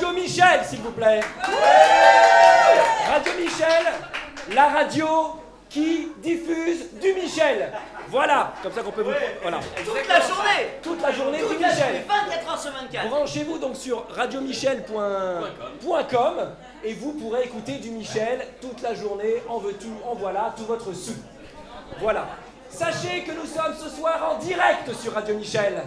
Radio Michel, s'il vous plaît. Radio Michel, la radio qui diffuse du Michel. Voilà, comme ça qu'on peut vous. Voilà. Toute la journée Toute la journée Toute du la Michel. journée, 24 heures sur 24 Branchez-vous donc sur radiomichel.com et vous pourrez écouter du Michel toute la journée, en veux-tu, en voilà, tout votre sou. Voilà. Sachez que nous sommes ce soir en direct sur Radio Michel.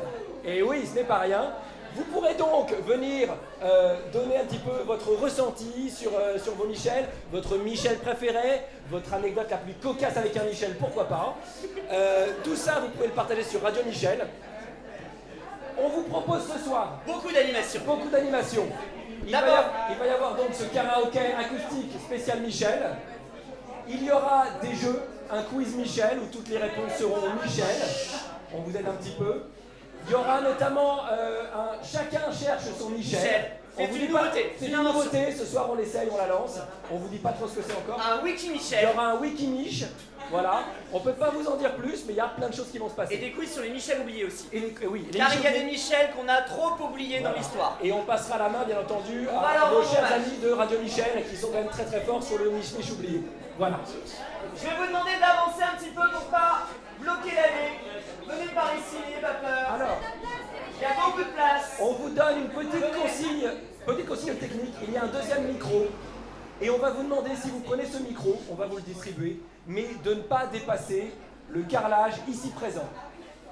Et oui, ce n'est pas rien. Vous pourrez donc venir euh, donner un petit peu votre ressenti sur, euh, sur vos Michel, votre Michel préféré, votre anecdote la plus cocasse avec un Michel, pourquoi pas. Euh, tout ça, vous pouvez le partager sur Radio Michel. On vous propose ce soir Beaucoup d'animation. beaucoup d'animation. Il, va y D'abord- avoir- il va y avoir donc ce karaoké acoustique spécial Michel. Il y aura des jeux, un quiz Michel où toutes les réponses seront Michel. On vous aide un petit peu. Il y aura notamment euh, un chacun cherche son Michel. Michel. On C'est vous une dit pas- nouveauté, C'est une nouveauté. Ce soir on l'essaye, on la lance. On vous dit pas trop ce que c'est encore. Un wiki Il y Michel. aura un wiki Mich. Voilà. On peut pas vous en dire plus, mais il y a plein de choses qui vont se passer. Et des quiz sur les Michel oubliés aussi. Et les- oui, les Car il y a Michel- des Michel qu'on a trop oubliés dans l'histoire. Et on passera la main, bien entendu, On à nos chers amis de Radio Michel qui sont quand même très très forts sur le Mich Mich oublié. Voilà. Je vais vous demander d'avancer un petit peu pour pas bloquer l'allée. Venez par ici, n'ayez pas peur. Alors, Il y a beaucoup de place. on vous donne une petite consigne, petite consigne technique. Il y a un deuxième micro. Et on va vous demander si vous prenez ce micro, on va vous le distribuer, mais de ne pas dépasser le carrelage ici présent.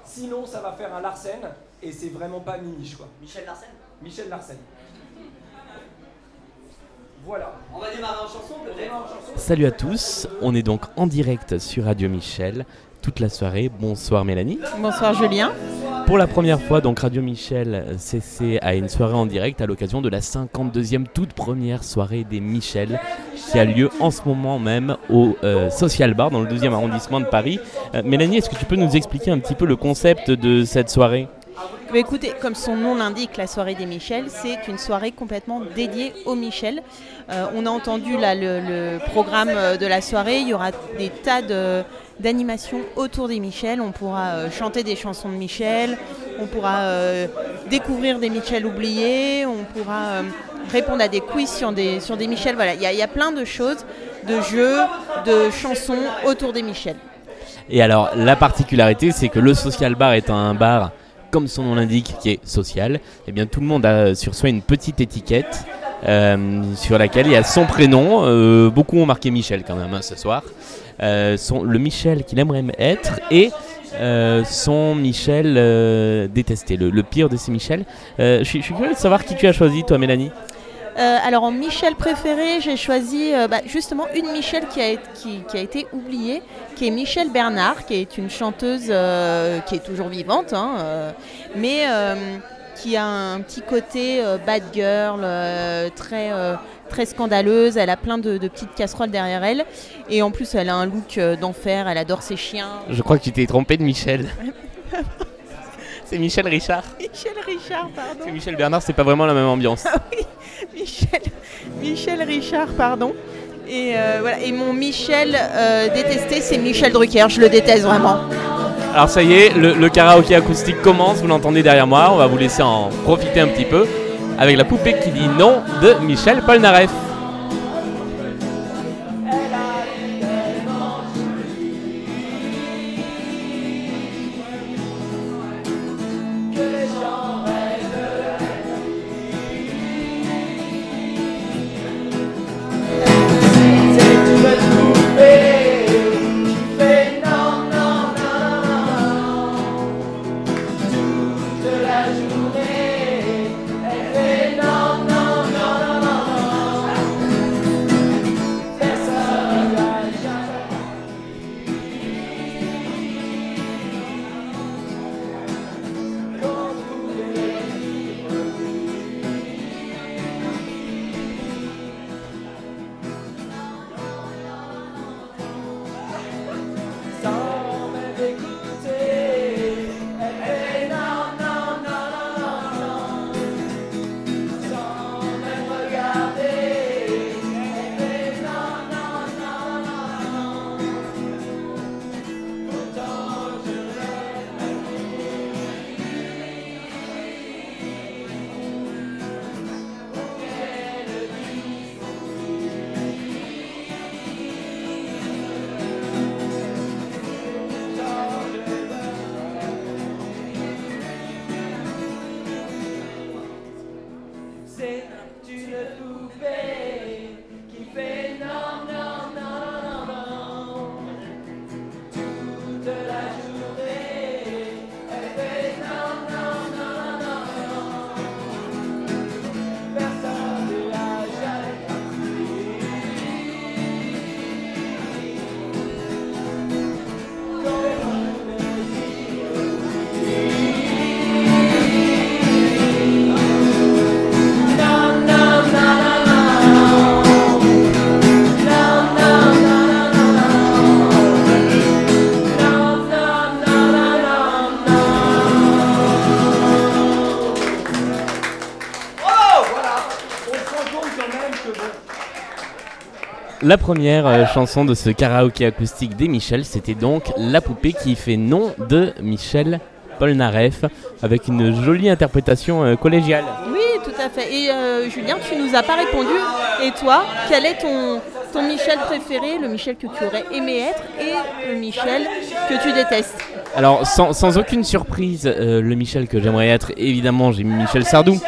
Sinon, ça va faire un Larsen et c'est vraiment pas miniche quoi. Michel Larsen. Michel Larsen. Voilà. On va démarrer en chanson peut-être. Salut à tous, on est donc en direct sur Radio Michel toute la soirée. Bonsoir Mélanie. Bonsoir Julien. Pour la première fois, donc Radio Michel CC a une soirée en direct à l'occasion de la 52e toute première soirée des Michel qui a lieu en ce moment même au euh, Social Bar dans le 12e arrondissement de Paris. Euh, Mélanie, est-ce que tu peux nous expliquer un petit peu le concept de cette soirée? Écoutez, comme son nom l'indique, la soirée des Michel, c'est une soirée complètement dédiée aux Michel. Euh, on a entendu là le, programme euh, de la soirée. Il y aura des tas d'animations autour des Michel. On pourra euh, chanter des chansons de Michel. On pourra découvrir des Michel oubliés. On pourra répondre à des quiz sur des, sur des Michel. Voilà, il y, y a plein de choses, de jeux, de chansons autour des Michel. Et alors, la particularité, c'est que le Social Bar est un bar, comme son nom l'indique, qui est social. Et bien, tout le monde a sur soi une petite étiquette euh, sur laquelle il y a son prénom. Euh, beaucoup ont marqué Michel quand même hein, ce soir. Euh, son, le Michel qu'il aimerait être et euh, son Michel euh, détesté, le, le pire de ces Michel. Euh, je suis curieux de savoir qui tu as choisi, toi, Mélanie? Euh, alors en Michel préféré, j'ai choisi euh, bah, justement une Michel qui a, été- qui, qui a été oubliée, qui est Michel Bernard, qui est une chanteuse euh, qui est toujours vivante, hein, mais qui a un petit côté bad girl, très, très scandaleuse. Elle a plein de, de petites casseroles derrière elle, et en plus elle a un look d'enfer. Elle adore ses chiens. Je crois que tu t'es trompé de Michel. c'est Michel Richard. Michel Richard, pardon. C'est Michel Bernard, c'est pas vraiment la même ambiance. Michel, Michel Richard, pardon. Et, euh, mon Michel euh, détesté, c'est Michel Drucker. Je le déteste vraiment. Alors ça y est, le, le karaoké acoustique commence, vous l'entendez derrière moi, on va vous laisser en profiter un petit peu avec la poupée qui dit non de Michel Polnareff. La première euh, chanson de ce karaoké acoustique des Michel, c'était donc La poupée qui fait nom de Michel Polnareff, avec une jolie interprétation euh, collégiale. Oui, tout à fait. Et euh, Julien, tu nous as pas répondu. Et toi, quel est ton, ton Michel préféré, le Michel que tu aurais aimé être et le Michel que tu détestes? Alors, sans, sans aucune surprise, euh, le Michel que j'aimerais être, évidemment, j'ai mis Michel Sardou.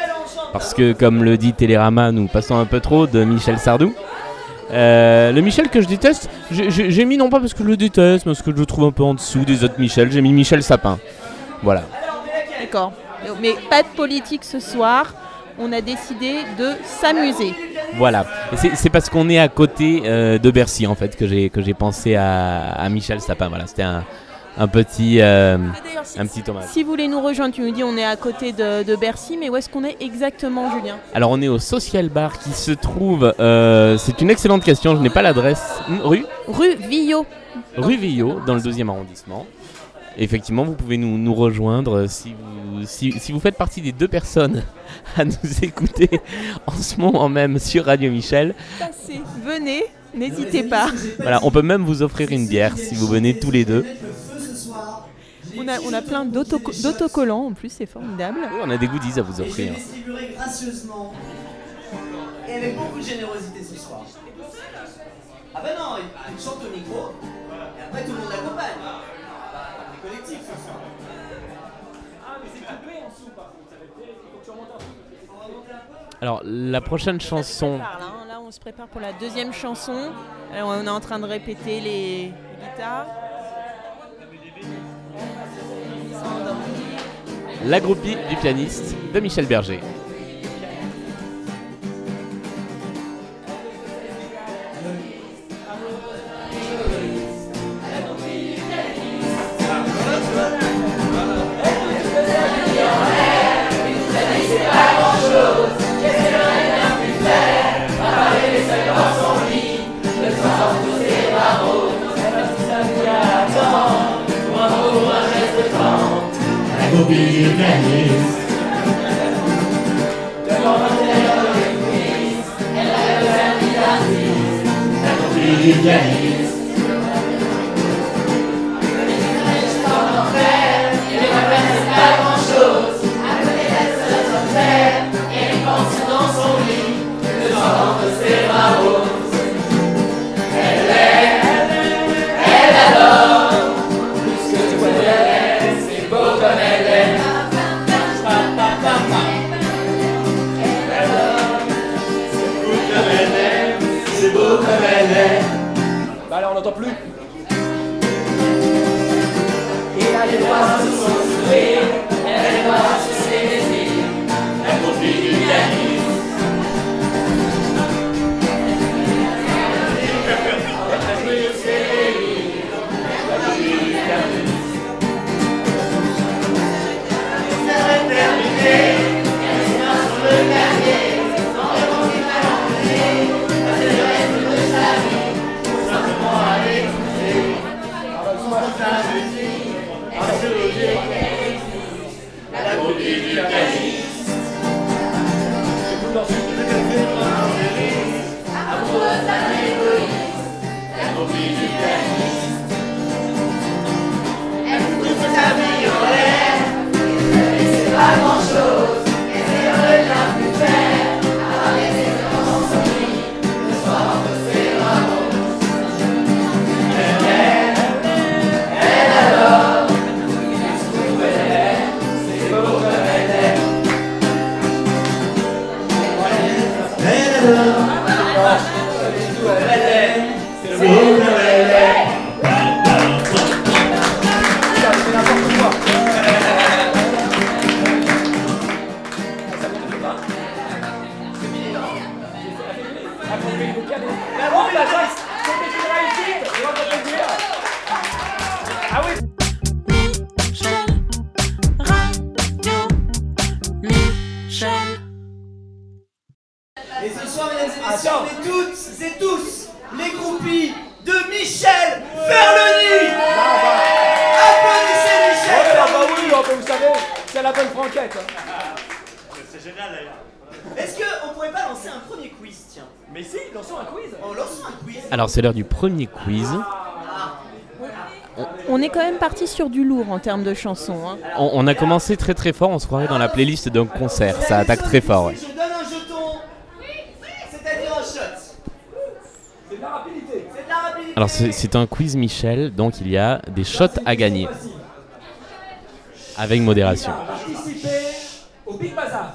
Parce que, comme le dit Télérama, nous passons un peu trop de Michel Sardou. Euh, le Michel que je déteste, j'ai- mis non pas parce que je le déteste, mais parce que je le trouve un peu en dessous des autres Michel. J'ai mis Michel Sapin. Voilà. D'accord. Mais pas de politique ce soir. On a décidé de s'amuser. Voilà. C'est- parce qu'on est à côté euh, de Bercy, en fait, que j'ai que j'ai pensé à, à Michel Sapin. Voilà, c'était un, un petit, euh, si, un petit hommage. si vous voulez nous rejoindre, tu nous dis on est à côté de, de Bercy, mais où est-ce qu'on est exactement, Julien? Alors on est au Social Bar qui se trouve, euh, c'est une excellente question, je n'ai pas l'adresse, rue? Rue Villot. Rue Villot, dans le deuxième arrondissement. Effectivement, vous pouvez nous, nous rejoindre si vous, si, si vous faites partie des deux personnes à nous écouter en ce moment même sur Radio Michel. Passez, venez, n'hésitez pas. Voilà, on peut même vous offrir une bière si vous venez tous les deux. On a, on a plein d'autoco- d'autocollants en plus, c'est formidable. Oui, on a des goodies à vous Et offrir. distribuer gracieusement et avec beaucoup de générosité ce soir. Ah bah non, il chante au micro et après tout le monde l'accompagne. On est collectif ce soir. Ah, mais c'est coupé en dessous par contre, ça va être terrible. Il faut que tu remontes un peu. Alors la prochaine chanson, hein. Là, on se prépare pour la deuxième chanson. Alors, on est en train de répéter les guitares. La groupie du pianiste de Michel Berger. Bah Alors c'est l'heure du premier quiz. On est quand même parti sur du lourd en termes de chansons. hein. On, on a commencé très très fort, on se croirait dans la playlist d'un concert. Ça attaque très fort. ouais. Je donne un jeton, c'est-à-dire un shot. C'est de la rapidité. C'est de la rapidité. Alors c'est c'est un quiz Michel, donc il y a des shots à gagner avec modération au Big Bazar.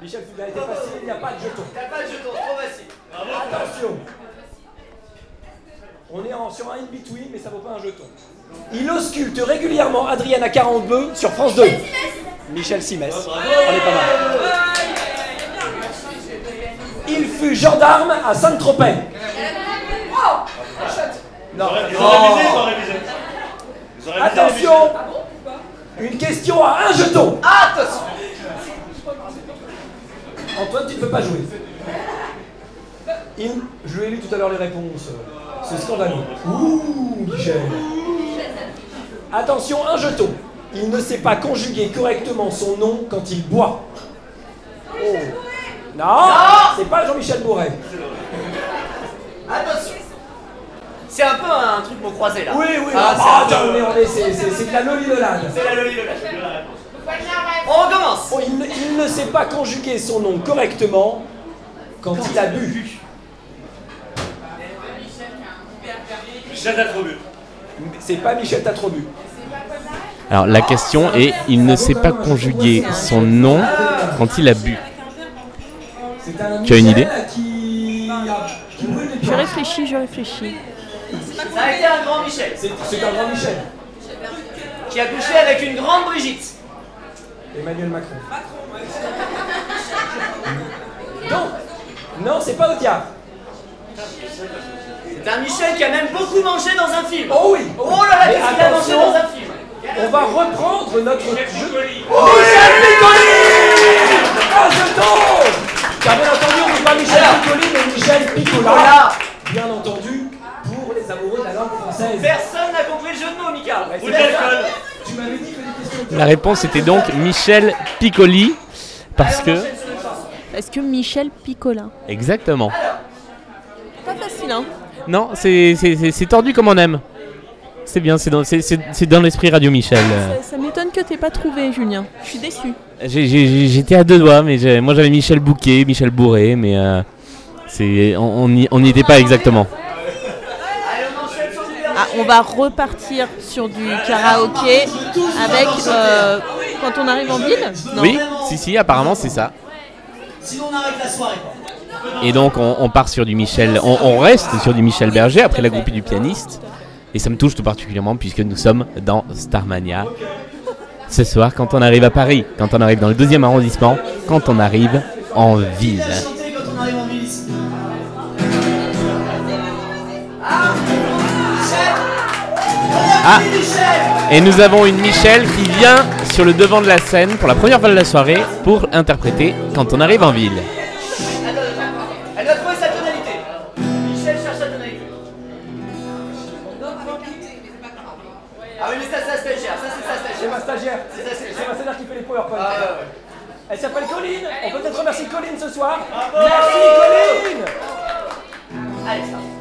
Michel Fugain était facile, il n'y a pas de jeton. T'as pas de jeton, trop facile. Attention On est en- sur un in-between, mais ça vaut pas un jeton. Il ausculte régulièrement Adriana 42 sur France 2. Michel Simès. On est pas mal. Il fut gendarme à Saint-Tropez. Non, Ils ont révisé, ils ont révisé. Ils ont révisé, Attention Une question à un jeton Attention Antoine, tu ne peux pas jouer. Il- Je lui ai lu tout à l'heure les réponses. C'est scandaleux. Ouh, Michel. Attention, un jeton. Il ne sait pas conjuguer correctement son nom quand il boit. Oh. Non, c'est pas Jean-Michel Bourret. Attention C'est un peu un truc mot croisé là. Oui, oui, Ah, ah, c'est un est- c'est c'est- c'est de la lolilolade. C'est la loli Lola. On recommence Oh, il, ne, il ne sait pas conjuguer son nom correctement quand il a bu. Michel a trop bu. C'est pas Michel Tatrobu. Alors la question est, il ne sait pas conjuguer son nom quand il a bu. C'est un Tu as une idée Je réfléchis, je réfléchis. Ça a été un grand Michel C'est un grand Michel. qui a couché avec une grande Brigitte. Emmanuel Macron. Non, non, c'est pas Audiard. C'est un Michel qui a même beaucoup mangé dans un film. Oh oui. Oh là là, qu'est-ce qu'il a mangé dans un film On va reprendre notre jeu. Michel Piccoli Un jeton Car bien entendu, on dit pas Michel Alors. Piccoli, mais Michel Piccola. Voilà Bien entendu, pour les amoureux de la langue française. Personne n'a compris le jeu de mots, Mika. Ouais, Ou c'est de ça. l'alcool. Tu m'avais dit que des questions. La réponse était donc Michel Piccoli, parce Allez, que... Est-ce que Michel Piccolin Exactement. Pas facile, hein Non, c'est c'est- c'est- c'est tordu comme on aime. C'est bien, c'est dans, c'est- c'est- c'est dans l'esprit Radio Michel. Ça, ça m'étonne que t'aies pas trouvé, Julien. Je suis déçu. J'étais à deux doigts, mais moi j'avais Michel Bouquet, Michel Bourré, mais euh, c'est on n'y on n'y était pas exactement. Ah, on va repartir sur du karaoké avec euh, quand on arrive en ville? Non. Oui, si, si, apparemment c'est ça. Sinon, on arrête la soirée. Et donc on, part sur du Michel, on, reste sur du Michel Berger après la groupie du pianiste. Et ça me touche tout particulièrement puisque nous sommes dans Starmania. Ce soir, quand on arrive à Paris, quand on arrive dans le deuxième arrondissement, quand on arrive en ville. Ah Et nous avons une Michel qui vient sur le devant de la scène pour la première fois de la soirée pour interpréter quand on arrive en ville. Elle s'appelle Colline. On peut peut-être remercier Colline ce soir. Merci Colline. Allez, ça.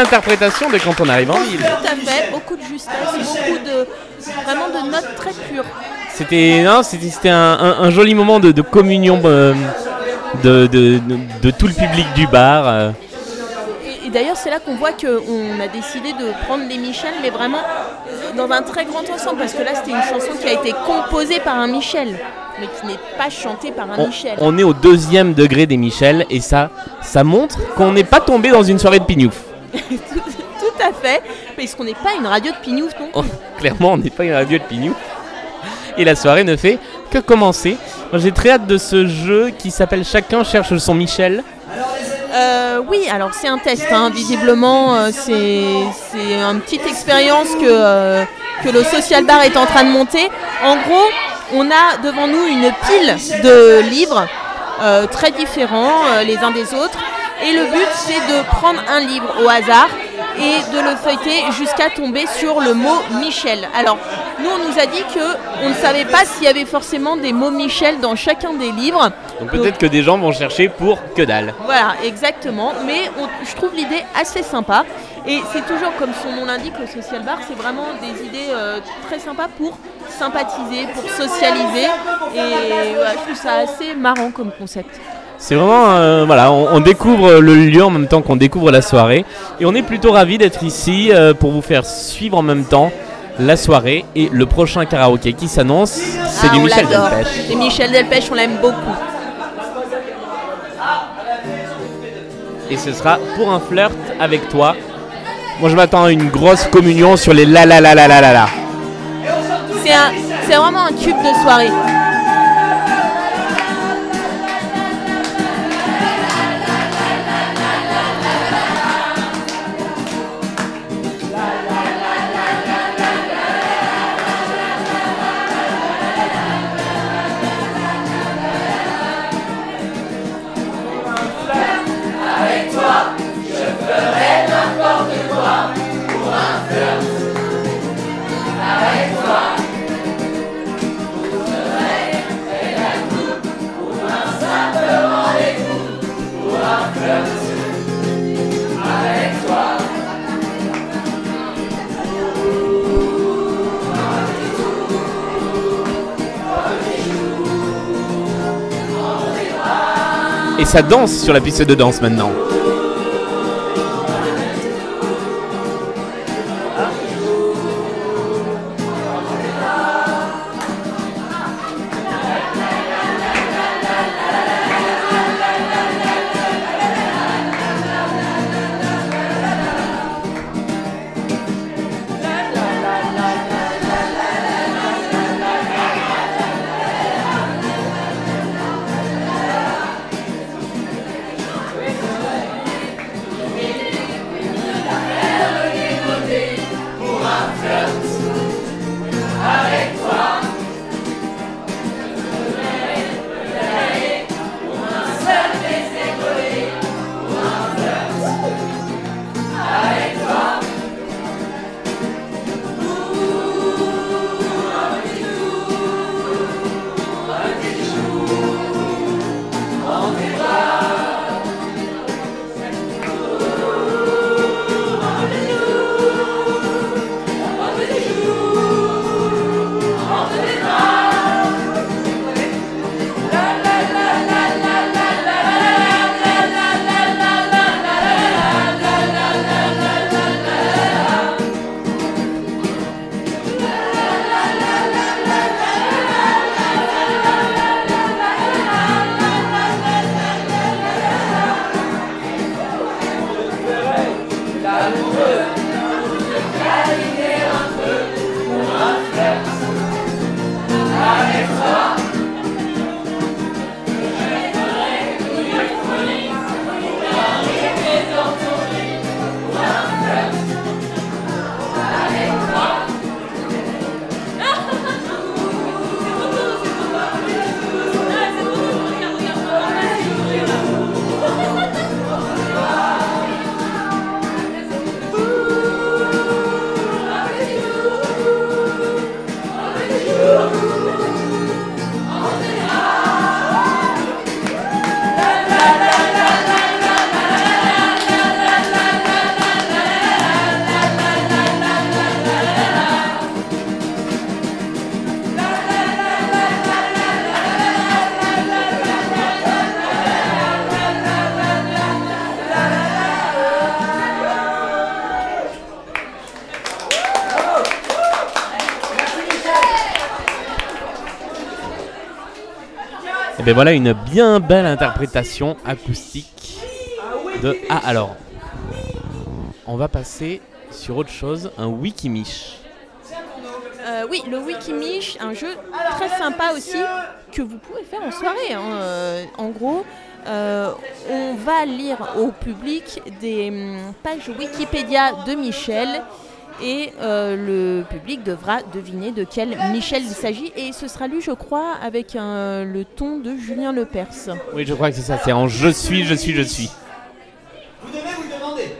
Interprétation de quand on arrive en ville. Tout à fait, beaucoup de justesse, beaucoup de vraiment de notes très pures. C'était un, un- un joli moment de, de communion euh, de, de- de- de tout le public du bar. euh. Et, et d'ailleurs, c'est là qu'on voit qu'on a décidé de prendre les Michel, mais vraiment dans un très grand ensemble, parce que là, c'était une chanson qui a été composée par un Michel, mais qui n'est pas chantée par un On, Michel. on est au deuxième degré des Michel et ça, ça montre qu'on n'est pas tombé dans une soirée de pignouf. Tout, tout à fait, parce qu'on n'est pas une radio de Pignouf non Oh, clairement, on n'est pas une radio de pignouf. Et la soirée ne fait que commencer. J'ai très hâte de ce jeu qui s'appelle Chacun cherche son Michel. Euh, oui, alors c'est un test, hein. visiblement euh, c'est c'est une petite expérience que, euh, que le Social Bar est en train de monter. En gros, on a devant nous une pile de livres très différents les uns des autres. Et le but c'est de prendre un livre au hasard et de le feuilleter jusqu'à tomber sur le mot Michel. Alors, nous on nous a dit que on ne savait pas s'il y avait forcément des mots Michel dans chacun des livres. Donc peut-être que des gens vont chercher pour que dalle. Voilà, exactement. Mais on- je trouve l'idée assez sympa. Et c'est toujours comme son nom l'indique, le social bar, c'est vraiment des idées euh, très sympas pour sympathiser, pour socialiser. Et voilà, je trouve ça assez marrant comme concept. C'est vraiment, euh, voilà, on, on découvre le lieu en même temps qu'on découvre la soirée. Et on est plutôt ravis d'être ici euh, pour vous faire suivre en même temps la soirée et le prochain karaoké qui s'annonce. C'est Ah, du Michel. Delpech. Et Michel Delpech, on l'aime beaucoup. Et ce sera pour un flirt avec toi. Moi je m'attends à une grosse communion sur les la la la la la la la. C'est vraiment un tube de soirée. Et ça danse sur la piste de danse maintenant. Et bien voilà une bien belle interprétation acoustique de... Ah alors, on va passer sur autre chose, un Wikimish. Euh, oui, le Wikimish, un jeu très sympa aussi que vous pouvez faire en soirée. hein. Euh, en gros, euh, on va lire au public des hum, pages Wikipédia de Michel et euh, le public devra deviner de quel Michel il s'agit et ce sera lu, je crois, avec un- le ton de Julien Lepers. Oui, je crois que c'est ça, c'est en je suis, je suis, je suis. Vous devez vous demander.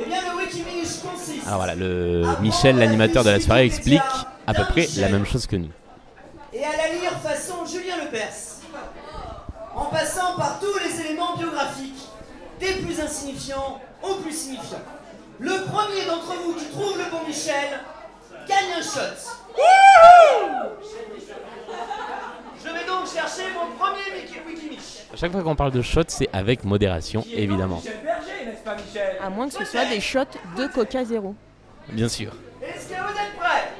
Eh bien, le Wikimish consiste. Alors voilà, le Michel, l'animateur de la soirée, explique à peu près la même chose que nous. et à la lire façon Julien Lepers. En passant par tous les éléments biographiques, des plus insignifiants aux plus signifiants. Le premier d'entre vous qui trouve le bon Michel gagne un shot. Je vais donc chercher mon premier Wiki- Qu'on parle de shot, c'est avec modération, évidemment. Berger, pas, À moins que ce soit des shots de Coca Zéro. Bien sûr. Est-ce que vous êtes prêts?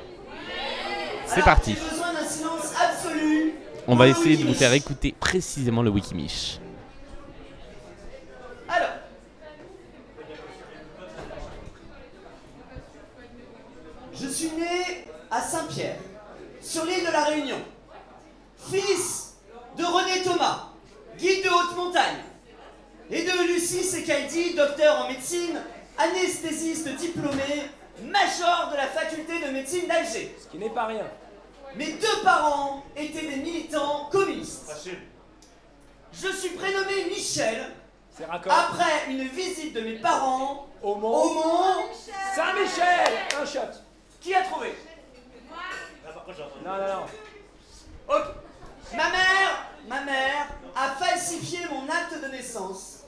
C'est parti. J'ai besoin d'un silence absolu. On va essayer de vous faire écouter précisément le Wikimish. Alors. Je suis né à Saint-Pierre, sur l'île de la Réunion. Fils de René Thomas, guide de haute montagne, et de Lucie Secaldi, docteur en médecine, anesthésiste diplômé, major de la faculté de médecine d'Alger. Ce qui n'est pas rien. Mes deux parents étaient des militants communistes. Facile. Je suis prénommé Michel C'est raccord. après une visite de mes parents Au au Mont. Saint-Michel Un shot. Qui a trouvé? Non, non, non. Ma mère, ma mère a falsifié mon acte de naissance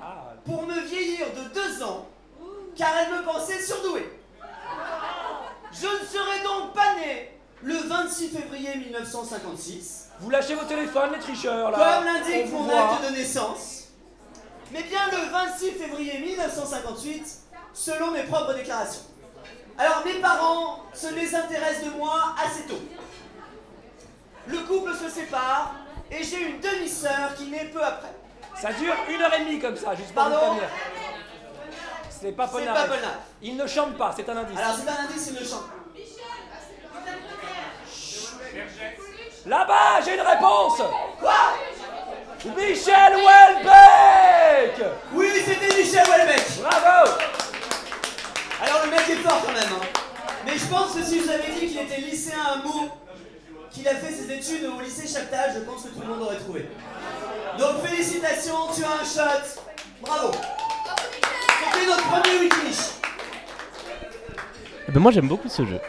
Ah, pour me vieillir de deux ans, car elle me pensait surdoué. Je ne serais donc pas né le 26 février 1956, vous lâchez vos téléphones, les tricheurs, là. comme l'indique mon acte de naissance, mais bien le 26 février 1958, selon mes propres déclarations. Alors mes parents se désintéressent de moi assez tôt. Le couple se sépare et j'ai une demi-sœur qui naît peu après. Ça dure une heure et demie comme ça, juste pour vous Pardon prévenir. C'est pas Polnareff. pas. Il ne chante pas, c'est un indice. Alors c'est un indice, il le chante. Là-bas, j'ai une réponse Quoi? Michel Houellebecq Oui, c'était Michel Houellebecq. Bravo Alors le mec est fort quand même. hein. Mais je pense que si je vous avais dit qu'il était lycéen à Meaux, qu'il a fait ses études au lycée Chaptal, je pense que tout le monde aurait trouvé. Donc félicitations, tu as un shot. Bravo. C'était notre premier Wikinish. Eh ben, moi j'aime beaucoup ce jeu.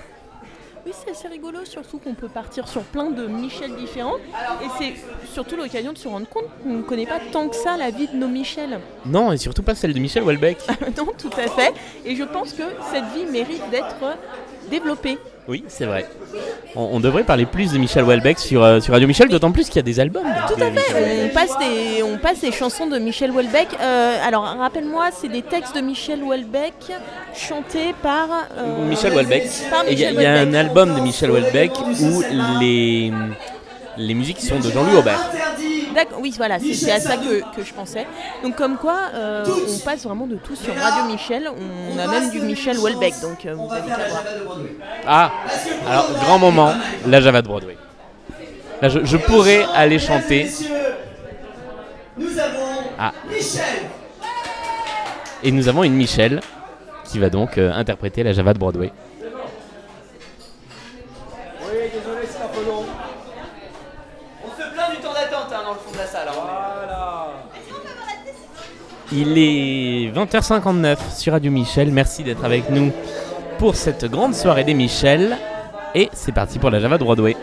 Oui, c'est assez rigolo, surtout qu'on peut partir sur plein de Michel différents. Et c'est surtout l'occasion de se rendre compte qu'on ne connaît pas tant que ça la vie de nos Michel. Non, et surtout pas celle de Michel Houellebecq. non, tout à fait. Et je pense que cette vie mérite d'être développée. Oui, c'est vrai. On, on devrait parler plus de Michel Houellebecq sur, euh, sur Radio Michel, d'autant plus qu'il y a des albums. Tout de à fait. On passe des, on passe des chansons de Michel Houellebecq. Euh, alors, rappelle-moi, c'est des textes de Michel Houellebecq chantés par. euh, Michel Houellebecq. Il y, a- y un album de Michel Houellebecq où les, les musiques sont de Jean-Louis Aubert. Interdit. D'accord, oui, voilà, c'est à ça que, que je pensais. Donc, comme quoi, euh, on passe vraiment de tout sur Radio Michel. On a même du Michel Houellebecq, donc euh, vous avez qu'à voir. Ah, alors grand moment, la Java de Broadway. Là, je, je pourrais aller chanter. Mesdames et messieurs, Nous avons Ah. Michel. Et nous avons une Michel qui va donc euh, interpréter la Java de Broadway. Oui, désolé, c'est un peu long. On se plaint du temps d'attente hein, dans le fond de la salle. hein. Voilà. Il est 20h59 sur Radio Michel. Merci d'être avec nous pour cette grande soirée des Michel. Et c'est parti pour la Java de Broadway.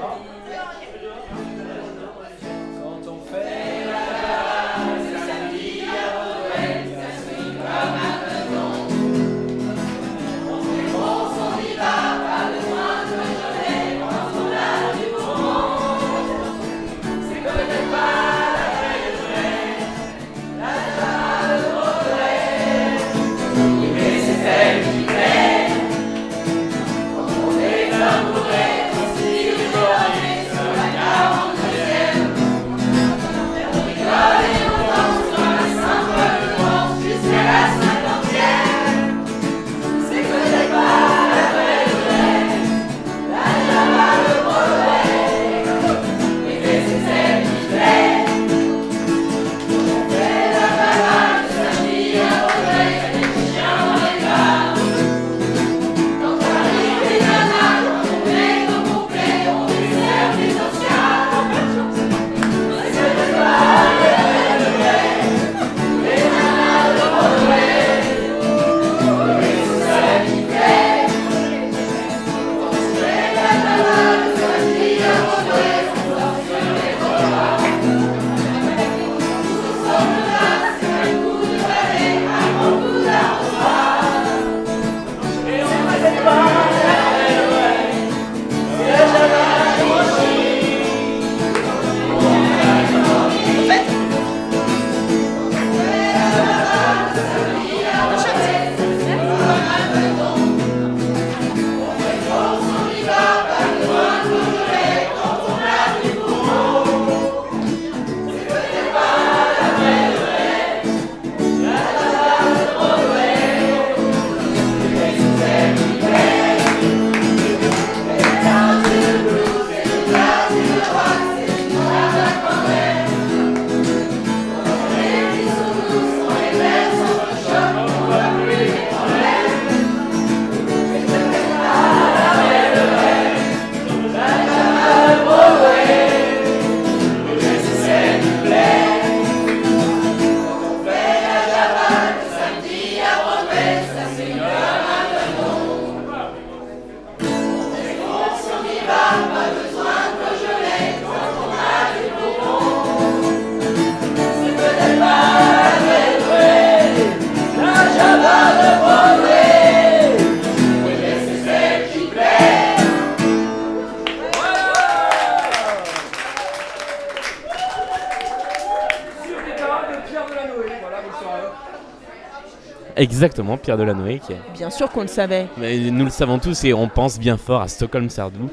Exactement, Pierre Delanoë qui est. Bien sûr qu'on le savait. Mais nous le savons tous et on pense bien fort à Stockholm Sardou,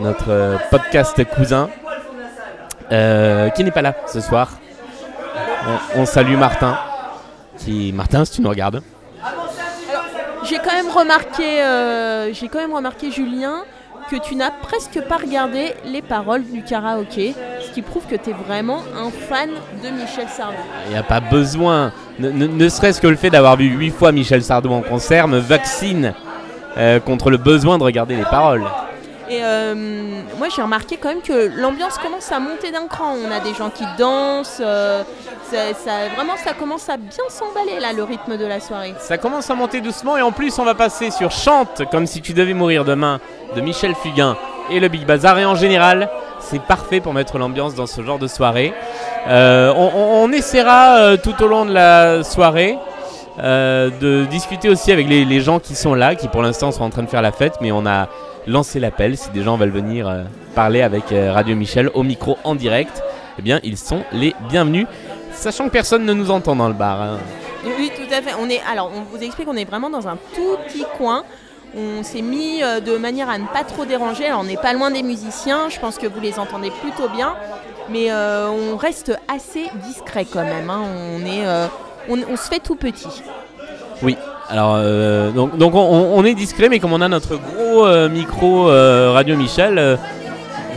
notre euh, podcast cousin, euh, qui n'est pas là ce soir. On, on salue Martin. Qui... Martin, si tu nous regardes. J'ai quand même remarqué, euh, j'ai quand même remarqué Julien que tu n'as presque pas regardé les paroles du karaoké, ce qui prouve que tu es vraiment un fan de Michel Sardou. Il n'y a pas besoin. Ne, ne- ne serait-ce que le fait d'avoir vu huit fois Michel Sardou en concert me vaccine euh, contre le besoin de regarder les paroles. Et euh, moi j'ai remarqué quand même que l'ambiance commence à monter d'un cran. On a des gens qui dansent, euh, ça, vraiment ça commence à bien s'emballer là le rythme de la soirée. Ça commence à monter doucement et en plus on va passer sur Chante comme si tu devais mourir demain de Michel Fugain et le Big Bazar et en général c'est parfait pour mettre l'ambiance dans ce genre de soirée. Euh, on, essaiera euh, tout au long de la soirée euh, de discuter aussi avec les, gens qui sont là, qui pour l'instant sont en train de faire la fête, mais on a lancé l'appel si des gens veulent venir parler avec Radio Michel au micro en direct. Eh bien, ils sont les bienvenus, sachant que personne ne nous entend dans le bar. hein. Oui, tout à fait. On est, alors, on vous explique qu'on est vraiment dans un tout petit coin. On s'est mis euh, de manière à ne pas trop déranger. On n'est pas loin des musiciens. Je pense que vous les entendez plutôt bien. Mais euh, on reste assez discret quand même. hein. On, est, euh, on, se fait tout petit. Oui. Alors, donc, on, est discret, mais comme on a notre gros micro Radio Michel,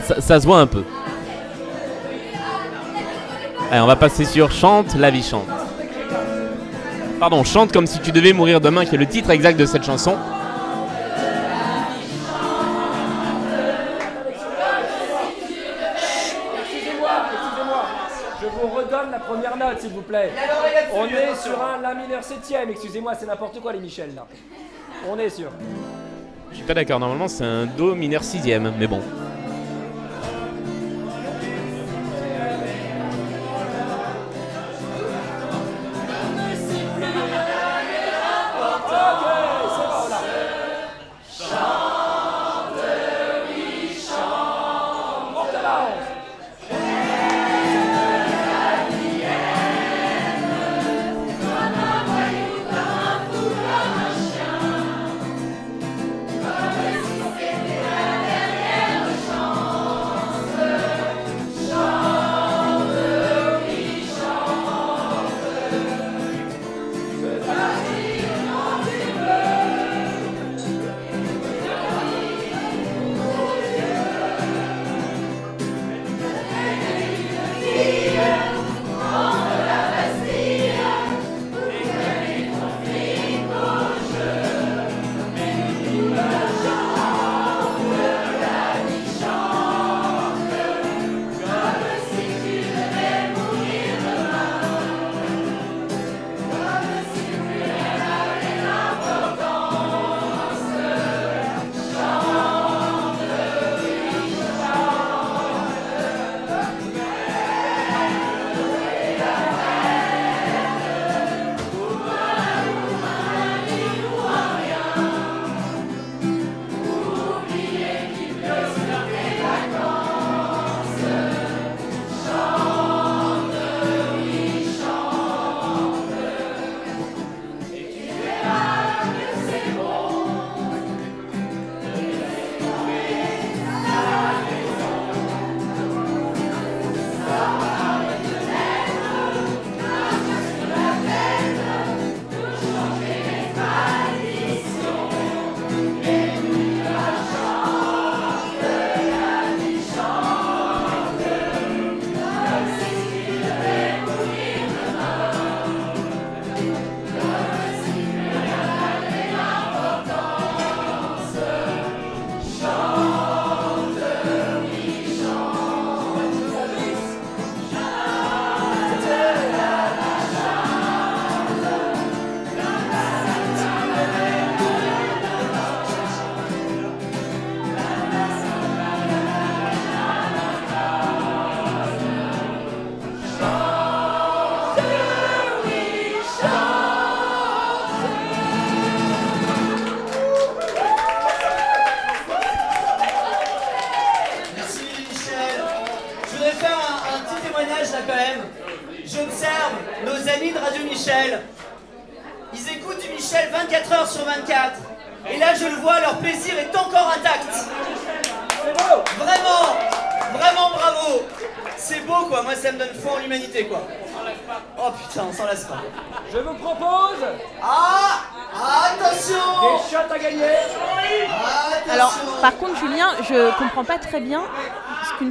ça, ça se voit un peu. Allez, on va passer sur Chante, la vie chante. Pardon, Chante comme si tu devais mourir demain, qui est le titre exact de cette chanson. S'il vous plaît. On est sur un La mineur septième. Excusez-moi, c'est n'importe quoi, les Michel, là. On est sur. Je suis pas d'accord, normalement c'est un Do mineur sixième, mais bon.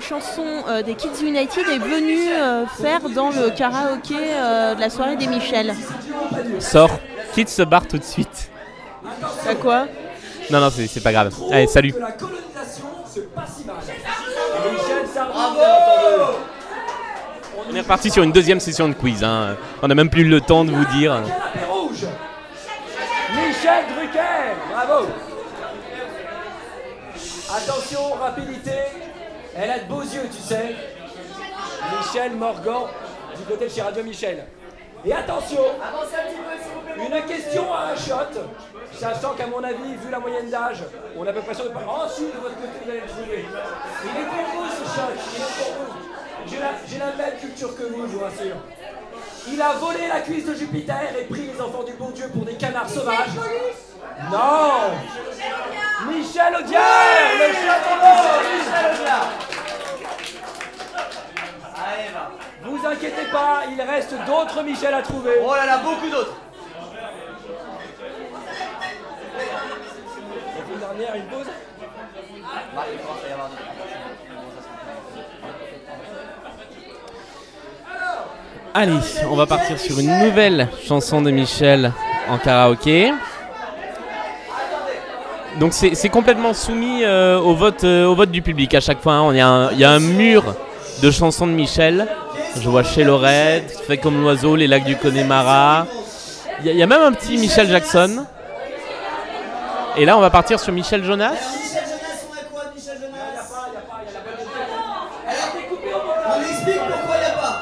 Chanson euh, des Kids United est venue euh, faire dans le karaoké euh, de la soirée des Michel. Sors, quitte ce bar tout de suite. Bah quoi? Non, non, c'est c'est pas grave. Allez, salut. On est reparti sur une deuxième session de quiz. hein. On n'a même plus le temps de vous dire. Canapé rouge. Michel Drucker, bravo. Attention, rapidité. Elle a de beaux yeux, tu sais. Michel Morgan, du côté de chez Radio Michel. Et attention, une question à un shot. Sachant qu'à mon avis, vu la moyenne d'âge, on a peu près sûr de pas. Oh, si, de votre côté, vous allez le trouver. Il est pour vous ce shot, il est pour vous. J'ai la, même culture que vous, je vous rassure. Il a volé la cuisse de Jupiter et pris les enfants du bon Dieu pour des canards sauvages. Non Michel Audiard Le d'or Michel Audiard. Allez va. Vous inquiétez pas, il reste d'autres Michel à trouver. Oh là là, beaucoup d'autres. Semaine dernière, une pause des Allez, on va partir sur une nouvelle chanson de Michel en karaoké. Donc c'est c'est complètement soumis euh, au, vote, euh, au vote du public à chaque fois. hein. Y, il y a un mur de chansons de Michel. Je vois chez Lorette, Fait comme l'oiseau, Les lacs du Connemara. Il y, y a même un petit Michel Jackson. Et là on va partir sur. Michel Jonas, on a quoi de Michel Jonas Alors, on explique pourquoi il n'y a pas.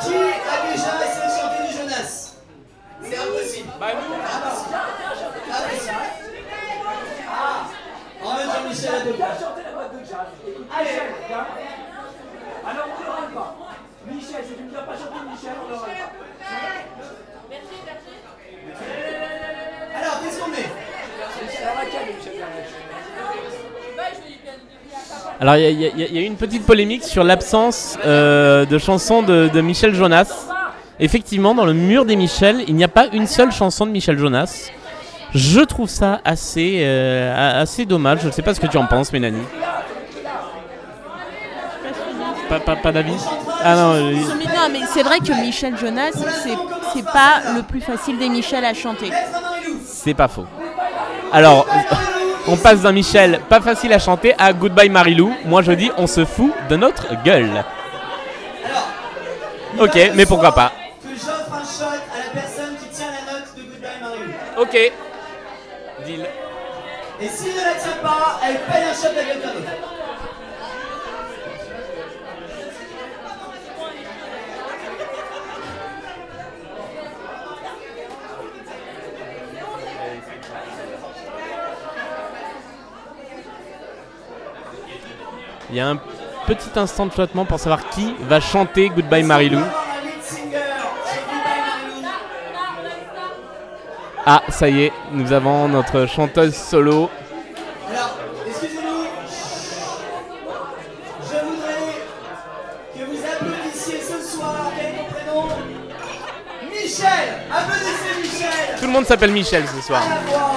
Qui a déjà essayé de chanter du Jonas C'est impossible. Impossible. Impossible. Ah, en même temps, Michel a deux Viens points. chanter la boîte de jazz. Écoute, Michel, viens. Alors on ne l'aura pas. Michel, si tu ne viens pas chanter Michel, on ne l'aura pas. Alors, qu'est-ce qu'on met Alors laquelle, Michel Bernet Alors il y, a- y y eu une petite polémique sur l'absence euh, de chansons de, de Michel Jonas. Effectivement, dans le mur des Michel, il n'y a pas une seule chanson de Michel Jonas. Je trouve ça assez, euh, assez dommage. Je ne sais pas ce que tu en penses, Mélanie. Pas, pas, pas d'avis Ah non, euh, Non, mais c'est vrai que Michel Jonas, c'est pas le plus facile des Michel à chanter. C'est pas faux. Alors, on passe d'un Michel pas facile à chanter à Goodbye Marilou. Moi je dis, on se fout de notre gueule. Alors, Ok, mais pourquoi pas. Que j'offre un shot à la personne qui tient la note de Goodbye Marilou. Ok. Deal. Et s'il ne la tient pas, elle paye un shot à quelqu'un d'autre. Il y a un petit instant de flottement pour savoir qui va chanter Goodbye Marilou. Ah, ça y est, nous avons notre chanteuse solo. Alors, excusez-nous. Je voudrais que vous applaudissiez ce soir, quel est ton prénom Michel Applaudissez Michel Tout le monde s'appelle Michel ce soir. À la voix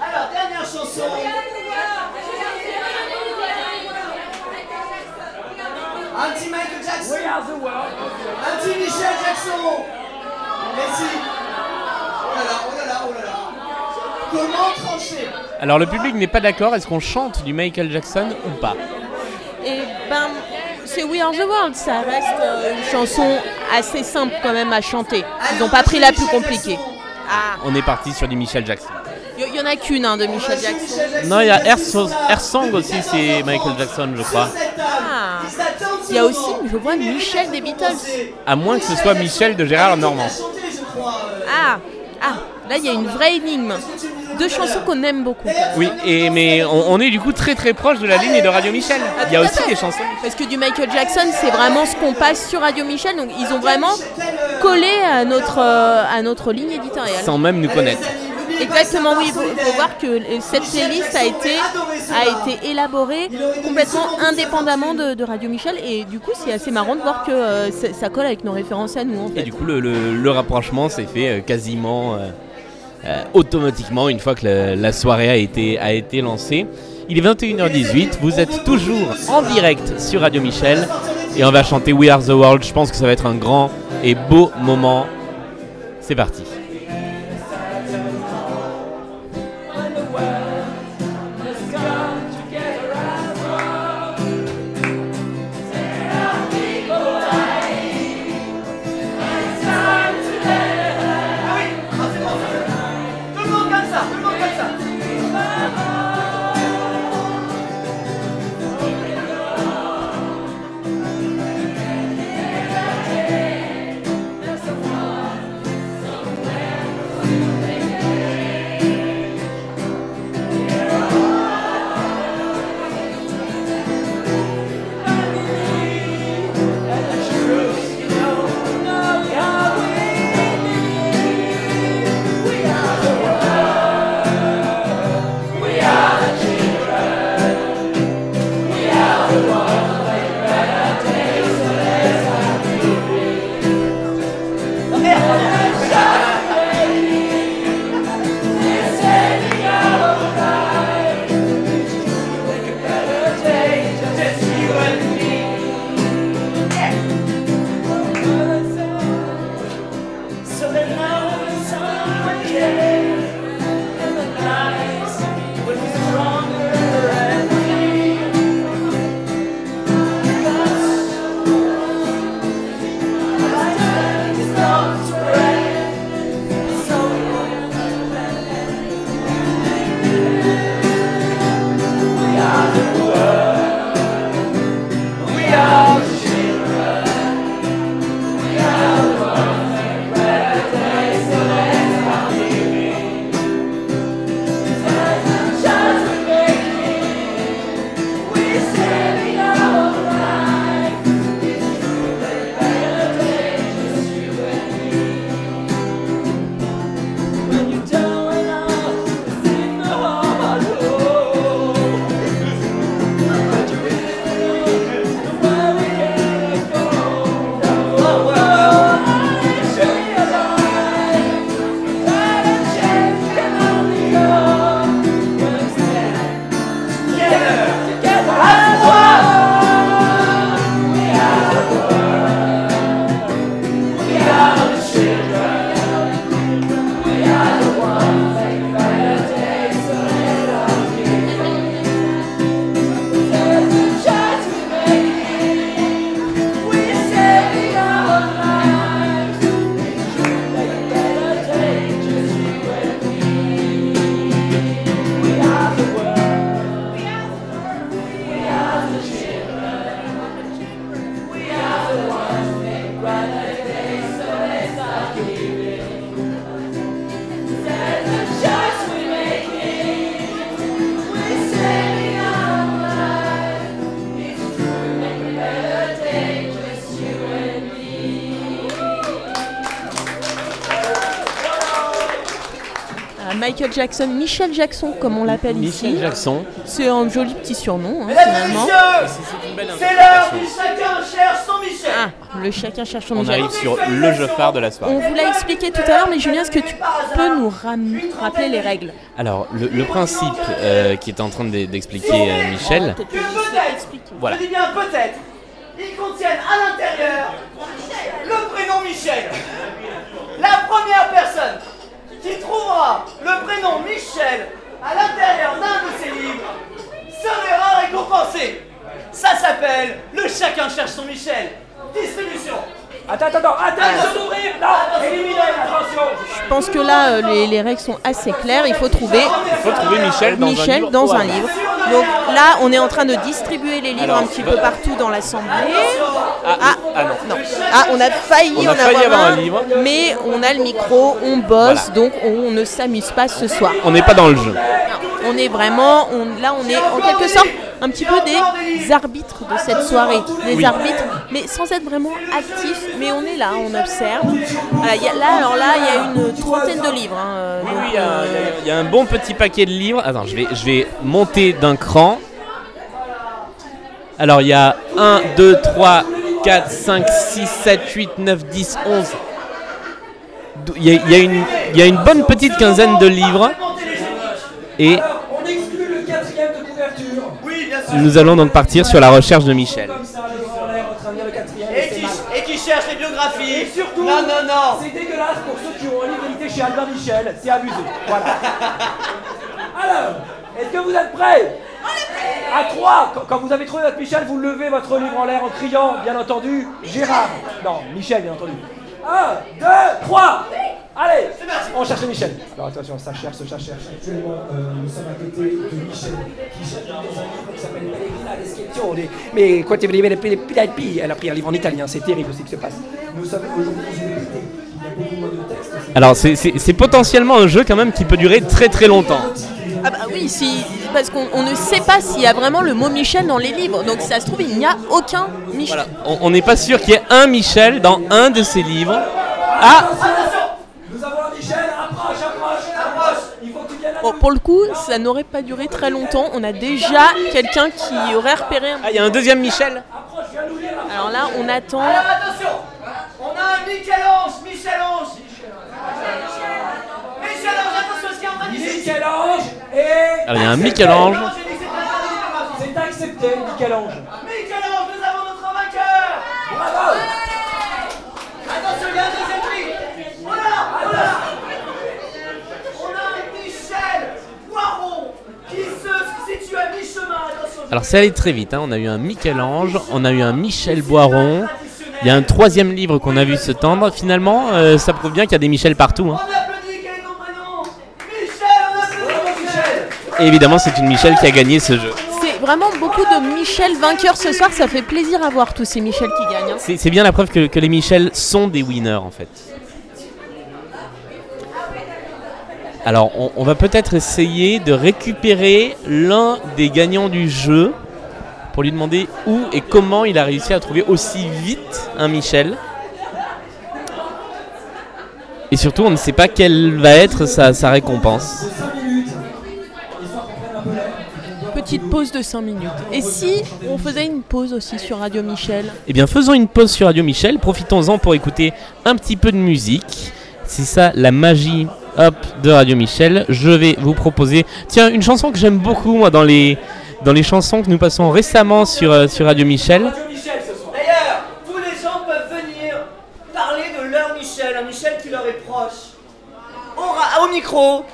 Alors, dernière chanson. Un petit Michael Jackson. We are the world. Un petit Michel Jackson. Merci. Oh là là, oh là là, oh là là. Comment trancher? Alors le public n'est pas d'accord, est-ce qu'on chante du Michael Jackson ou pas? Et ben, c'est We Are the World, ça reste euh, une chanson assez simple quand même à chanter. Ils n'ont pas pris la plus compliquée. Ah, On est parti sur du Michel Jackson. Il y, en a qu'une hein, de Michel Jackson. Non, il y a Air, So- Air Song aussi, c'est Michael Jackson, je crois. Ah. Il y a aussi, je vois, Michel des Beatles. À moins que ce soit Michel de Gérard Normand. Ah, ah, là il y a une vraie énigme. Deux chansons qu'on aime beaucoup. Oui, et, mais on, on est du coup très très proche de la ligne de Radio Michel. Il y a aussi des chansons. Parce que du Michael Jackson, c'est vraiment ce qu'on passe sur Radio Michel. Donc ils ont vraiment collé à notre, euh, à notre ligne éditoriale. Sans même nous connaître. Exactement, oui. Il faut, faut voir que cette playlist a été, a été élaborée complètement indépendamment de, de Radio Michel. Et du coup, c'est assez marrant de voir que euh, ça, colle avec nos références à nous. En Et du coup, le, le- le rapprochement s'est fait euh, quasiment euh, euh, automatiquement une fois que la, la soirée a été, a été lancée. Il est 21h18, vous êtes toujours en direct sur Radio Michel et on va chanter We Are the World. Je pense que ça va être un grand et beau moment. C'est parti. Jackson, Michel Jackson, comme on l'appelle ici. Michel Jackson. C'est un joli petit surnom, hein, Mesdames et finalement. messieurs, c'est l'heure du chacun cherche son Michel. Ah, le chacun cherche son On Michel. arrive sur le jeu phare de la On soirée. vous l'a expliqué tout à l'heure, mais Julien, est-ce que tu peux nous rappeler les règles Alors, le, le principe euh, qui est en train d'e- d'expliquer euh, Michel, Que peut-être, Voilà. je dis bien peut-être, ils contiennent à l'intérieur le prénom Michel. La première personne qui trouvera le prénom Michel à l'intérieur d'un de ses livres se verra récompensé. Ça s'appelle le chacun cherche son Michel. Distribution. Attends, attends, attends, attention d'ouvrir Non Éliminez, attention Je pense que là, euh, les, les règles sont assez claires. Il faut trouver il faut trouver Michel dans un Michel livre. dans un livre. Donc là, on est en train de distribuer les livres Alors, un petit peu partout dans l'assemblée. Ah, Ah, ah non. non. Ah, on a failli On a en failli avoir, avoir un un, livre. mais on a le micro, on bosse, Voilà. donc on ne s'amuse pas ce soir. On n'est pas dans le jeu. On est vraiment, on- là, on est en quelque sorte un petit peu des arbitres de cette soirée, des Oui. arbitres, mais sans être vraiment actifs. Mais on est là, on observe. Voilà, il y a- là, alors là, il y a une trentaine de livres. hein, euh, Oui, il y, a- euh, y y a un bon petit paquet de livres. Attends, je vais, je vais monter d'un cran. Alors, il y a 1, 2, 3, 4, 5, 6, 7, 8, 9, 10, 11. Dou- Il y a, il y a une, il y a une bonne petite quinzaine de livres. Et nous allons donc partir sur la recherche de Michel. Et c'est qui, mal. et qui cherche les biographies. Et surtout, Non, non, non. c'est dégueulasse pour ceux qui ont édité chez Albin Michel, c'est abusé. Voilà. Alors, est-ce que vous êtes prêts? À 3, quand, quand vous avez trouvé votre Michel, vous levez votre livre en l'air en criant, bien entendu, Gérard. Non, Michel, bien entendu. 1, 2, 3 Allez, on cherche Michel. Alors attention, ça cherche, ça cherche. Actuellement, euh, nous sommes à côté de Michel, qui cherche dans un livre qui s'appelle Pellegrina Description. des- Mais quoi, tu veux dire, Pilaipi Elle a pris un livre en italien, c'est terrible ce qui se passe. Nous sommes aujourd'hui dans une bibliothèque. Il y a beaucoup moins de textes. c'est- Alors, c'est potentiellement un jeu quand même qui peut durer très très longtemps. Ah bah oui, si, parce qu'on on ne sait pas s'il y a vraiment le mot Michel dans les livres. Donc si ça se trouve, il n'y a aucun Michel. On on n'est pas sûr qu'il y ait un Michel dans un de ces livres. Ah Nous avons un Michel, approche, approche, approche. Il faut que tu viennes à Bon, pour le coup, ça n'aurait pas duré très longtemps. On a déjà quelqu'un qui aurait repéré un... Ah, il y a un deuxième Michel. Alors là, on attend... Alors attention, on a un Michel-Ange. Michel-Ange, attention, ce qu'il y a en train d'ici. Michel-Ange et... Alors, il y a un Michel-Ange. C'est accepté, Michel-Ange. Michel-Ange, nous avons notre vainqueur. Bravo Attention, il y a un deuxième prix. Là, oh là là. On a Michel Poiron qui se situe à mi-chemin. Alors, c'est allé très vite. hein. On a eu un Michel-Ange, on a eu un Michel Boiron. Il y a un troisième livre qu'on a vu se tendre. Finalement, euh, ça prouve bien qu'il y a des Michel partout. On hein. Et évidemment, c'est une Michel qui a gagné ce jeu. C'est vraiment beaucoup de Michel vainqueurs ce soir. Ça fait plaisir à voir tous ces Michel qui gagnent. hein. C'est bien la preuve que, que les Michel sont des winners en fait. Alors, on, on va peut-être essayer de récupérer l'un des gagnants du jeu pour lui demander où et comment il a réussi à trouver aussi vite un Michel. Et surtout, on ne sait pas quelle va être sa, sa récompense. 5 minutes. Histoire qu'on prenne un peu l'air. Petite pause de 5 minutes. Et si on faisait une pause aussi sur Radio Michel? Eh bien, faisons une pause sur Radio Michel. Profitons-en pour écouter un petit peu de musique. C'est ça la magie hop, de Radio Michel. Je vais vous proposer, tiens, une chanson que j'aime beaucoup, moi, dans les, dans les chansons que nous passons récemment sur, euh, sur Radio Michel. Radio Michel ce soir. D'ailleurs, tous les gens peuvent venir parler de leur Michel, un Michel qui leur est proche. Au micro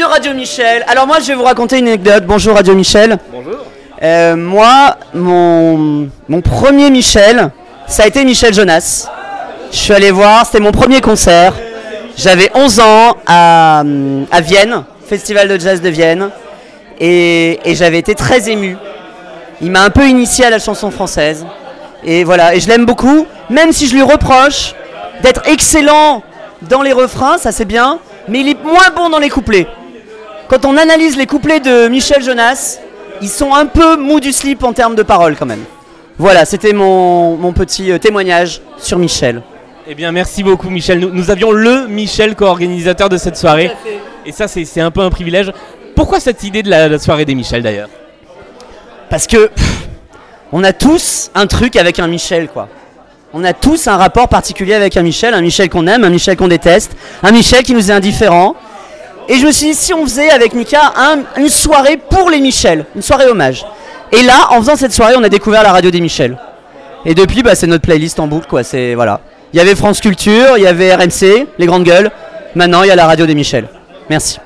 de Radio Michel. Alors moi, je vais vous raconter une anecdote. Bonjour Radio Michel. Bonjour. Euh, moi, mon, mon premier Michel, ça a été Michel Jonas. Je suis allé voir, c'était mon premier concert. J'avais 11 ans à, à Vienne, Festival de jazz de Vienne. Et, et j'avais été très ému. Il m'a un peu initié à la chanson française. Et voilà, et je l'aime beaucoup, même si je lui reproche d'être excellent dans les refrains, ça c'est bien, mais il est moins bon dans les couplets. Quand on analyse les couplets de Michel Jonas, ils sont un peu mous du slip en termes de paroles quand même. Voilà, c'était mon, mon petit euh, témoignage sur Michel. Eh bien, merci beaucoup, Michel. Nous, nous avions le Michel co-organisateur de cette soirée. Et ça, c'est c'est un peu un privilège. Pourquoi cette idée de la, la soirée des Michel d'ailleurs? Parce que pff, on a tous un truc avec un Michel, quoi. On a tous un rapport particulier avec un Michel, un Michel qu'on aime, un Michel qu'on déteste, un Michel qui nous est indifférent. Et je me suis dit, si on faisait avec Mika un- une soirée pour les Michel, une soirée hommage. Et là, en faisant cette soirée, on a découvert la radio des Michel. Et depuis, bah, c'est notre playlist en boucle, quoi. C'est voilà. Il y avait France Culture, il y avait RMC, les grandes gueules. Maintenant, il y a la radio des Michel. Merci.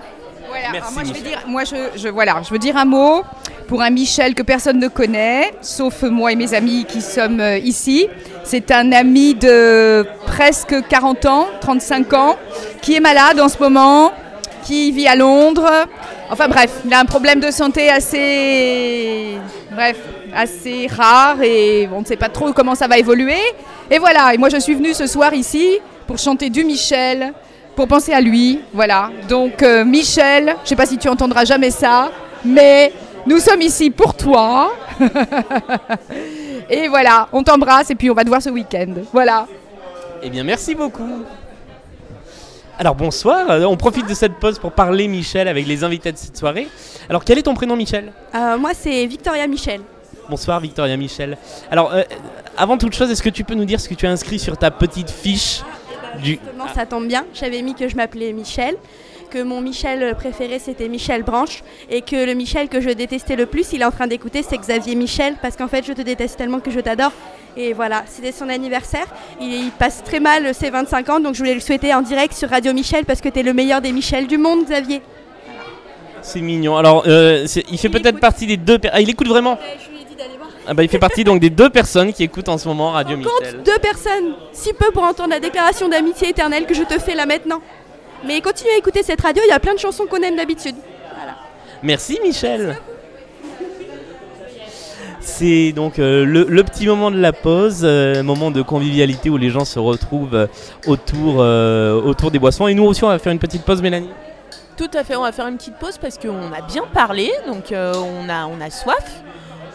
Voilà, Merci, moi, je vais dire, moi je, je- voilà, je veux dire un mot pour un Michel que personne ne connaît, sauf moi et mes amis qui sommes euh, ici. C'est un ami de presque 40 ans, 35 ans, qui est malade en ce moment, qui vit à Londres. Enfin bref, il a un problème de santé assez, bref, assez rare et on ne sait pas trop comment ça va évoluer. Et voilà, et moi je suis venue ce soir ici pour chanter du Michel, pour penser à lui, voilà. Donc euh, Michel, je sais pas si tu entendras jamais ça, mais nous sommes ici pour toi. et voilà, on t'embrasse et puis on va te voir ce week-end. Voilà. Eh bien, merci beaucoup. Alors bonsoir, euh, on profite de cette pause pour parler Michel avec les invités de cette soirée. Alors quel est ton prénom Michel? Euh, moi, c'est Victoria Michel. Bonsoir Victoria Michel. Alors euh, avant toute chose, est-ce que tu peux nous dire ce que tu as inscrit sur ta petite fiche du... Justement, ça tombe bien. J'avais mis que je m'appelais Michel, que mon Michel préféré c'était Michel Branche, et que le Michel que je détestais le plus, il est en train d'écouter, c'est Xavier Michel, parce qu'en fait, je te déteste tellement que je t'adore. Et voilà, c'était son anniversaire. Il, passe très mal ses 25 ans, donc je voulais le souhaiter en direct sur Radio Michel, parce que t'es le meilleur des Michel du monde, Xavier. C'est mignon. Alors euh, il fait peut-être partie des deux... Ah, il écoute vraiment Je lui ai dit d'aller voir. ah, bah, Il fait partie donc des deux personnes qui écoutent en ce moment Radio Compte Michel. deux personnes, si peu pour entendre la déclaration d'amitié éternelle que je te fais là maintenant. Mais continue à écouter cette radio, il y a plein de chansons qu'on aime d'habitude. Voilà. Merci Michel. C'est donc euh, le, le petit moment de la pause, euh, moment de convivialité où les gens se retrouvent euh, autour, euh, autour des boissons. Et nous aussi, on va faire une petite pause, Mélanie. Tout à fait, on va faire une petite pause parce qu'on a bien parlé, donc euh, on, a, on a soif.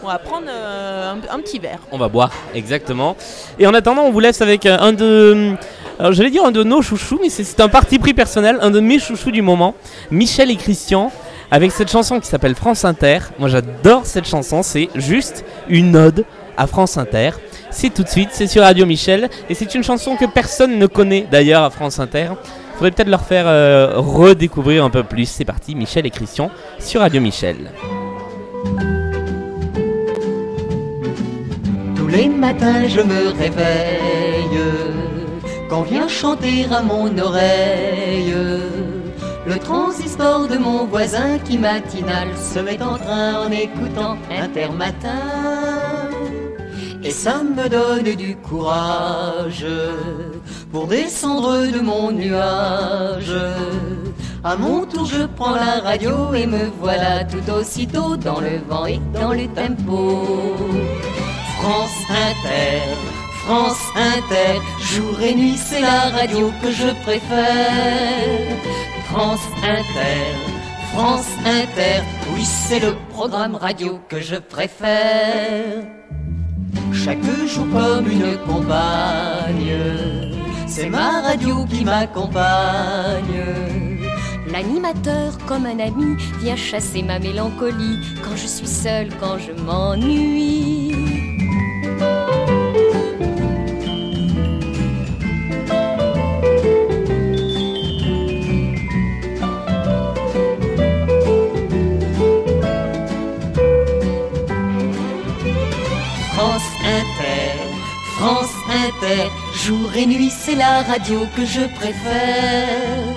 On va prendre euh, un, un petit verre. On va boire, exactement. Et en attendant, on vous laisse avec un de. Alors, j'allais dire un de nos chouchous, mais c'est- un parti pris personnel, un de mes chouchous du moment, Michel et Christian, avec cette chanson qui s'appelle France Inter. Moi, j'adore cette chanson, c'est juste une ode à France Inter. C'est tout de suite, c'est sur Radio Michel, et c'est une chanson que personne ne connaît d'ailleurs à France Inter. Faudrait peut-être leur faire euh, redécouvrir un peu plus. C'est parti, Michel et Christian sur Radio Michel. Tous les matins je me réveille quand vient chanter à mon oreille le transistor de mon voisin qui matinal se met en train en écoutant Intermatin. Et ça me donne du courage pour descendre de mon nuage. À mon tour, je prends la radio et me voilà tout aussitôt dans le vent et dans le tempo. France Inter, France Inter, jour et nuit, c'est la radio que je préfère. France Inter, France Inter, oui, c'est le programme radio que je préfère. Chaque jour comme une compagne, c'est ma radio qui m'accompagne. L'animateur, comme un ami, vient chasser ma mélancolie quand je suis seule, quand je m'ennuie. Jour et nuit, c'est la radio que je préfère.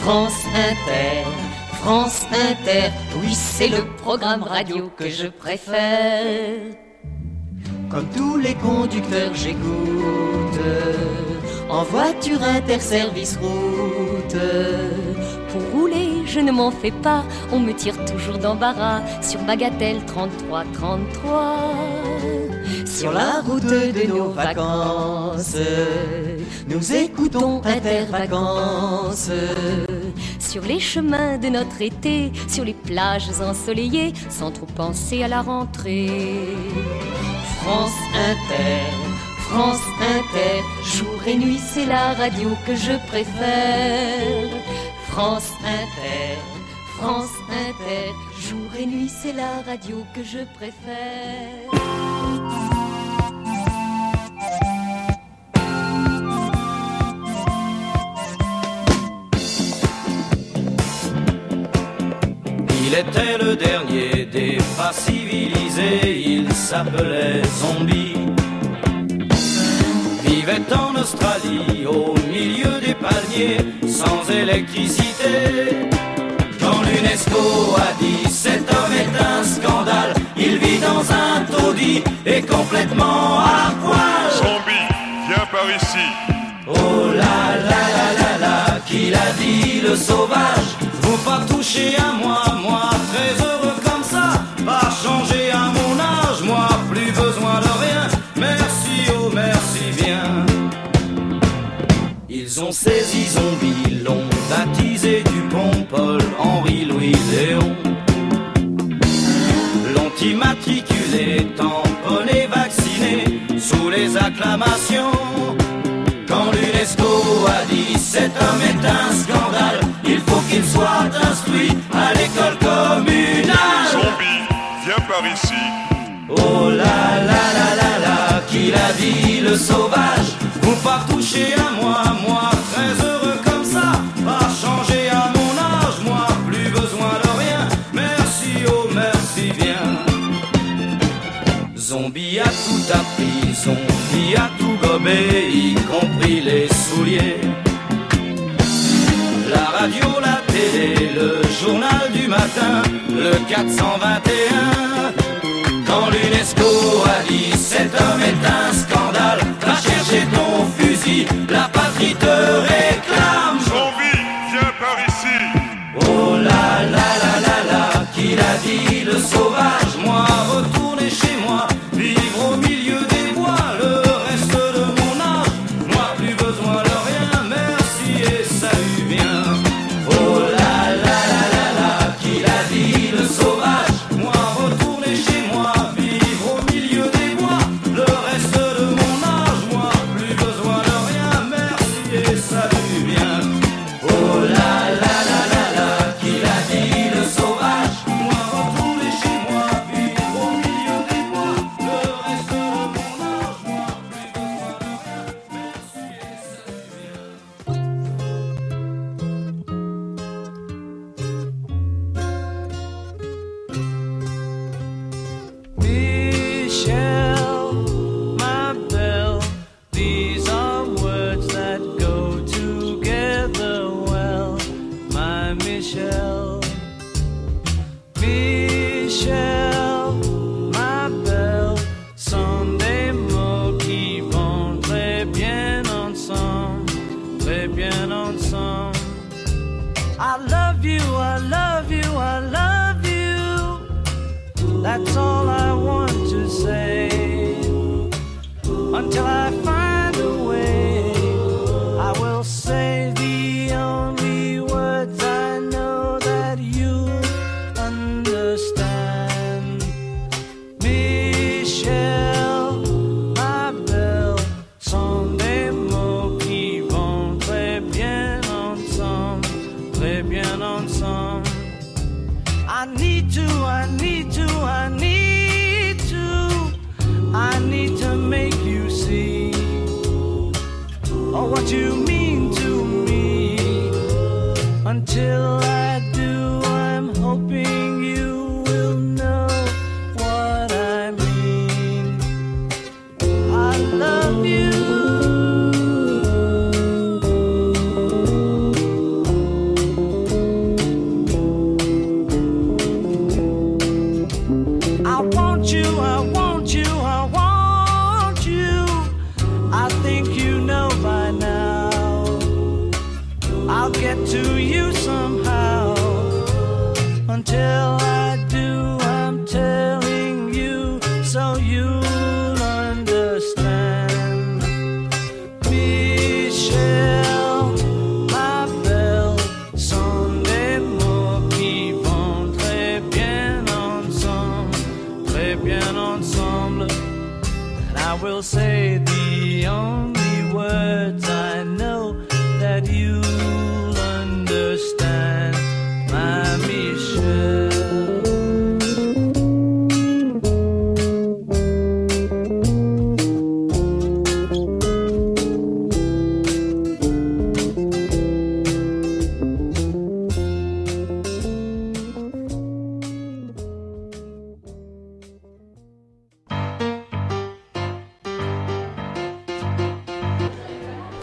France Inter, France Inter, oui, c'est le programme radio que je préfère. Comme tous les conducteurs, j'écoute en voiture interservice route. Pour rouler, je ne m'en fais pas, on me tire toujours d'embarras sur Bagatelle 33 33. Sur la route de nos vacances, nous écoutons Intervacances. Sur les chemins de notre été, sur les plages ensoleillées, sans trop penser à la rentrée. France Inter, France Inter, jour et nuit, c'est la radio que je préfère. France Inter, France Inter, jour et nuit c'est la radio que je préfère. Il était le dernier des pas civilisés, il s'appelait Zombie. Vivait en Australie, au milieu des palmiers, sans électricité. Quand l'UNESCO a dit cet homme est un scandale, il vit dans un taudis et complètement à poil. Zombie, viens par ici. Oh là là là là là, qui l'a dit le sauvage? Vous pas toucher à moi, moi très heureux comme ça. Pas changer à mon âge, moi plus besoin de rien. Merci, oh merci bien. Ils ont saisi zombie, l'ont baptisé Dupont, Paul, Henri, Louis, Léon. L'ont immatriculé, tamponné, vacciné Sous les acclamations l'UNESCO a dit cet homme est un scandale, il faut qu'il soit instruit à l'école communale. Zombie, viens par ici. Oh là là là là là, qui l'a dit le sauvage Vous pas toucher à moi, moi très heureux Zombie a tout appris, zombie a tout gobé, y compris les souliers. La radio, la télé, le journal du matin, le 421. Quand l'UNESCO a dit cet homme est un scandale, va chercher ton fusil, la patrie te réclame. Zombie, viens par ici. Oh là là là là là, qui l'a dit le sauvage, moi retourner chez moi,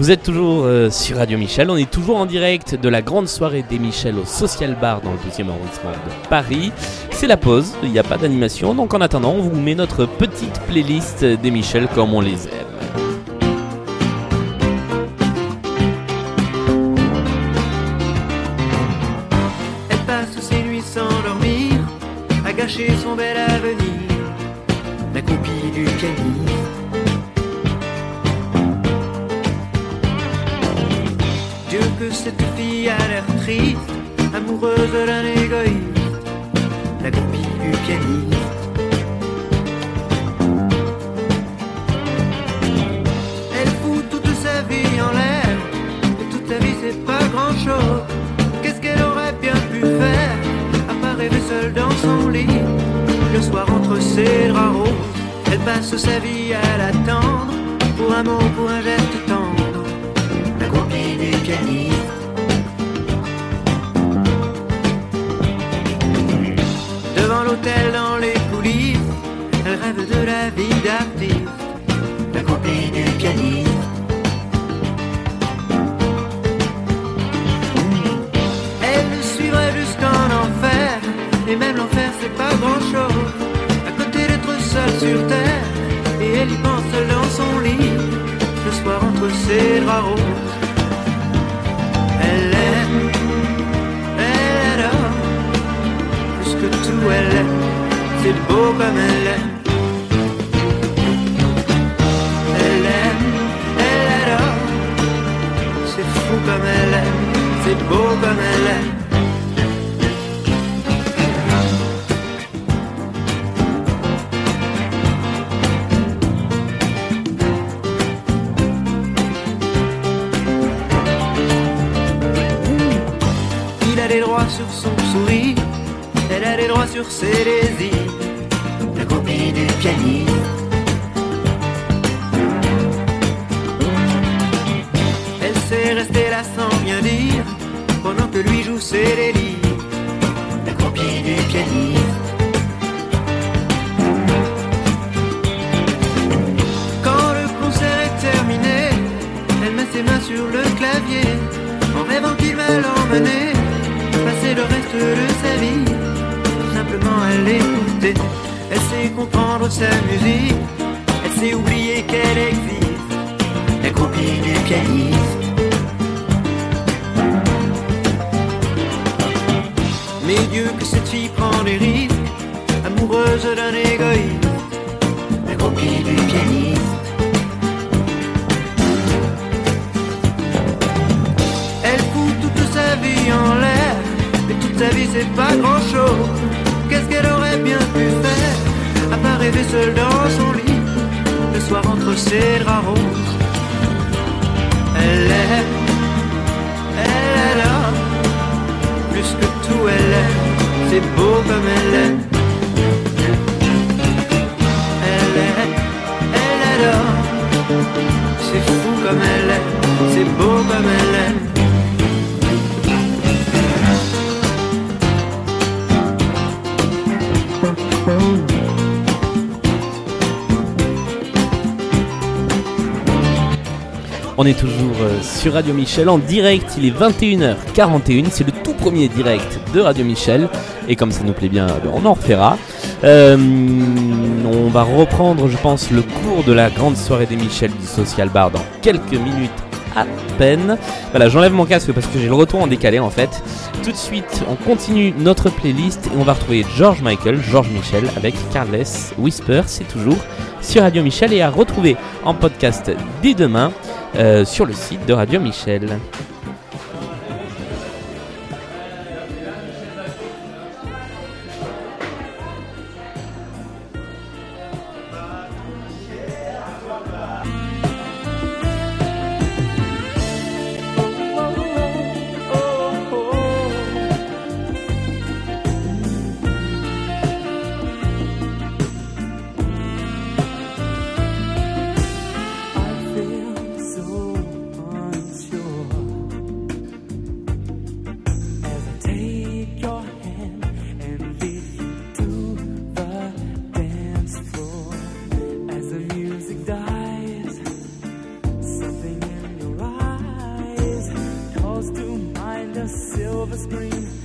Vous êtes toujours euh, sur Radio Michel, on est toujours en direct de la grande soirée des Michel au Social Bar dans le 12e arrondissement de Paris. C'est la pause, il n'y a pas d'animation, donc en attendant on vous met notre petite playlist des Michel comme on les aime. Sa vie à l'attendre Pour un mot, pour un geste tendre. La copie du pianiste Devant l'hôtel dans les coulisses Elle rêve de la vie draps roses Elle aime Elle adore Plus que tout elle aime. C'est beau comme elle aime. Elle aime Elle adore C'est fou comme elle aime. C'est beau comme elle est. sur désirs. La copie du pianiste. Elle sait rester là sans rien dire pendant que lui joue ses délires. La copie du pianiste. Quand le concert est terminé, elle met ses mains sur le clavier en rêvant qu'il va l'emmener passer le reste de sa vie. Simplement à elle sait comprendre sa musique, elle sait oublier qu'elle existe. La copie du pianiste. Mais Dieu que cette fille prend des risques, amoureuse d'un égoïste, la copie du pianiste. Elle fout toute sa vie en l'air, et toute sa vie c'est pas grand chose. Rêver seule dans son lit, le soir entre ses draps roses. Elle aime, elle adore plus que tout elle aime, c'est beau comme elle aime. Elle aime, elle adore, c'est fou comme elle aime, c'est beau comme elle aime. On est toujours euh, sur Radio Michel en direct, il est 21h41, c'est le tout premier direct de Radio Michel et comme ça nous plaît bien, ben, on en refera. Euh, on va reprendre, je pense, le cours de la grande soirée des Michel du Social Bar dans quelques minutes à peine. Voilà, j'enlève mon casque parce que j'ai le retour en décalé en fait. Tout de suite, on continue notre playlist et on va retrouver George Michael, George Michel avec Carless Whisper, c'est toujours sur Radio Michel et à retrouver en podcast dès demain euh, sur le site de Radio Michel. a silver screen.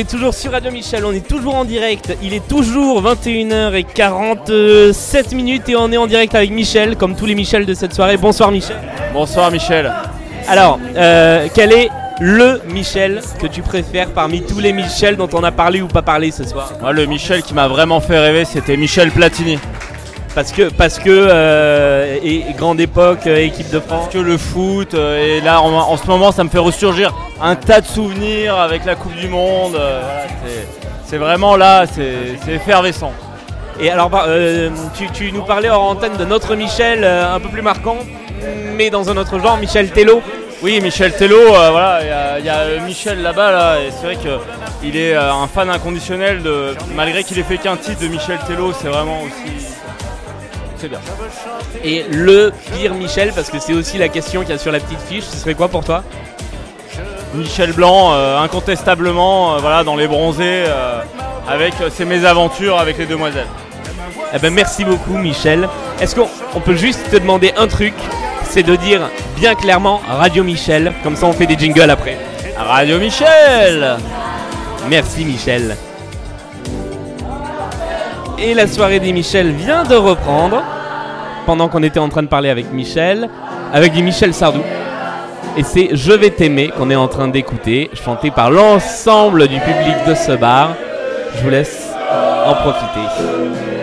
Est toujours sur Radio Michel, on est toujours en direct, il est toujours 21h47 minutes et on est en direct avec Michel, comme tous les Michel de cette soirée. Bonsoir Michel. Bonsoir Michel. Alors, euh, quel est le Michel que tu préfères parmi tous les Michel dont on a parlé ou pas parlé ce soir? Moi le Michel qui m'a vraiment fait rêver c'était Michel Platini. Parce que, parce que euh, et, et grande époque, euh, équipe de France. Parce que le foot, euh, et là en, en ce moment ça me fait ressurgir un tas de souvenirs avec la Coupe du Monde. voilà, c'est- vraiment là, c'est effervescent. Et alors, tu, tu nous parlais hors antenne de notre Michel, un peu plus marquant, mais dans un autre genre, Michel Tello. Oui, Michel Tello, euh, voilà, il y a- il y, a Michel là-bas, là, et c'est vrai qu'il est euh, un fan inconditionnel, de, malgré qu'il ait fait qu'un titre de Michel Tello, c'est vraiment aussi. Bien. Et le pire Michel, parce que c'est aussi la question qu'il y a sur la petite fiche, ce serait quoi pour toi? Michel Blanc, euh, incontestablement, euh, voilà, dans les bronzés, euh, avec ses mésaventures avec les demoiselles. Eh ben merci beaucoup Michel. Est-ce qu'on on peut juste te demander un truc? C'est de dire bien clairement Radio Michel, comme ça on fait des jingles après. Radio Michel Merci Michel. Et la soirée des Michel vient de reprendre, pendant qu'on était en train de parler avec Michel, avec du Michel Sardou. Et c'est Je vais t'aimer qu'on est en train d'écouter, chanté par l'ensemble du public de ce bar. Je vous laisse en profiter.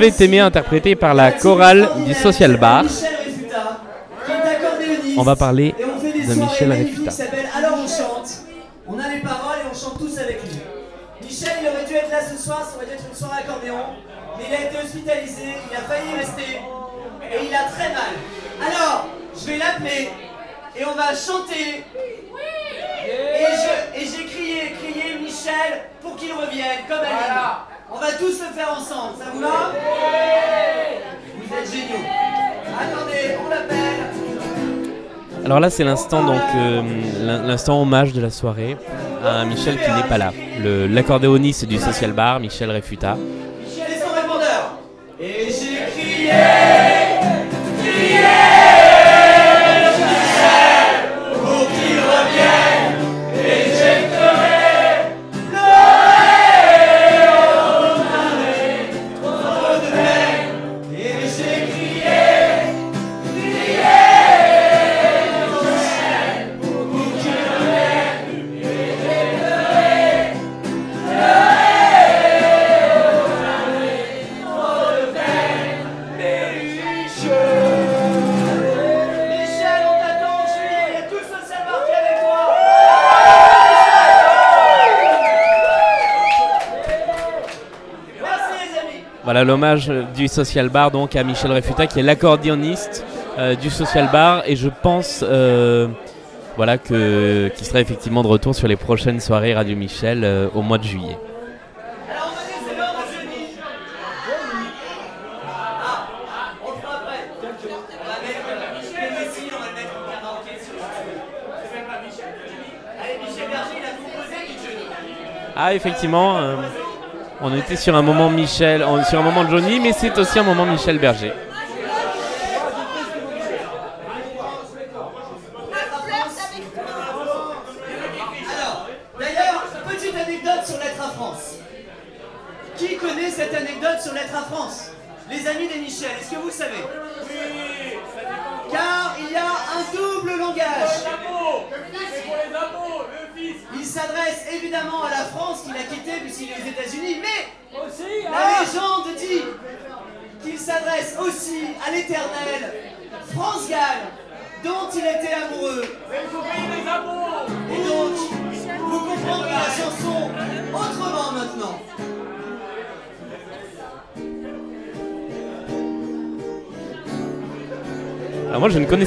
Vais t'aimer interprété par la chorale du Social Bar. On va parler de Michel magnifiques Alors là, c'est l'instant donc euh, l'in- l'instant hommage de la soirée à Michel qui n'est pas là. L'accordéoniste du Social Bar, Michel Refuta. Michel et son répondeur. Et j'ai crié, L'hommage euh, du Social Bar donc à Michel Refuta qui est l'accordéoniste euh, du Social Bar et je pense euh, voilà que qui sera effectivement de retour sur les prochaines soirées Radio Michel euh, au mois de juillet. Ah, effectivement on était sur un moment Michel sur un moment Johnny mais c'est aussi un moment Michel Berger.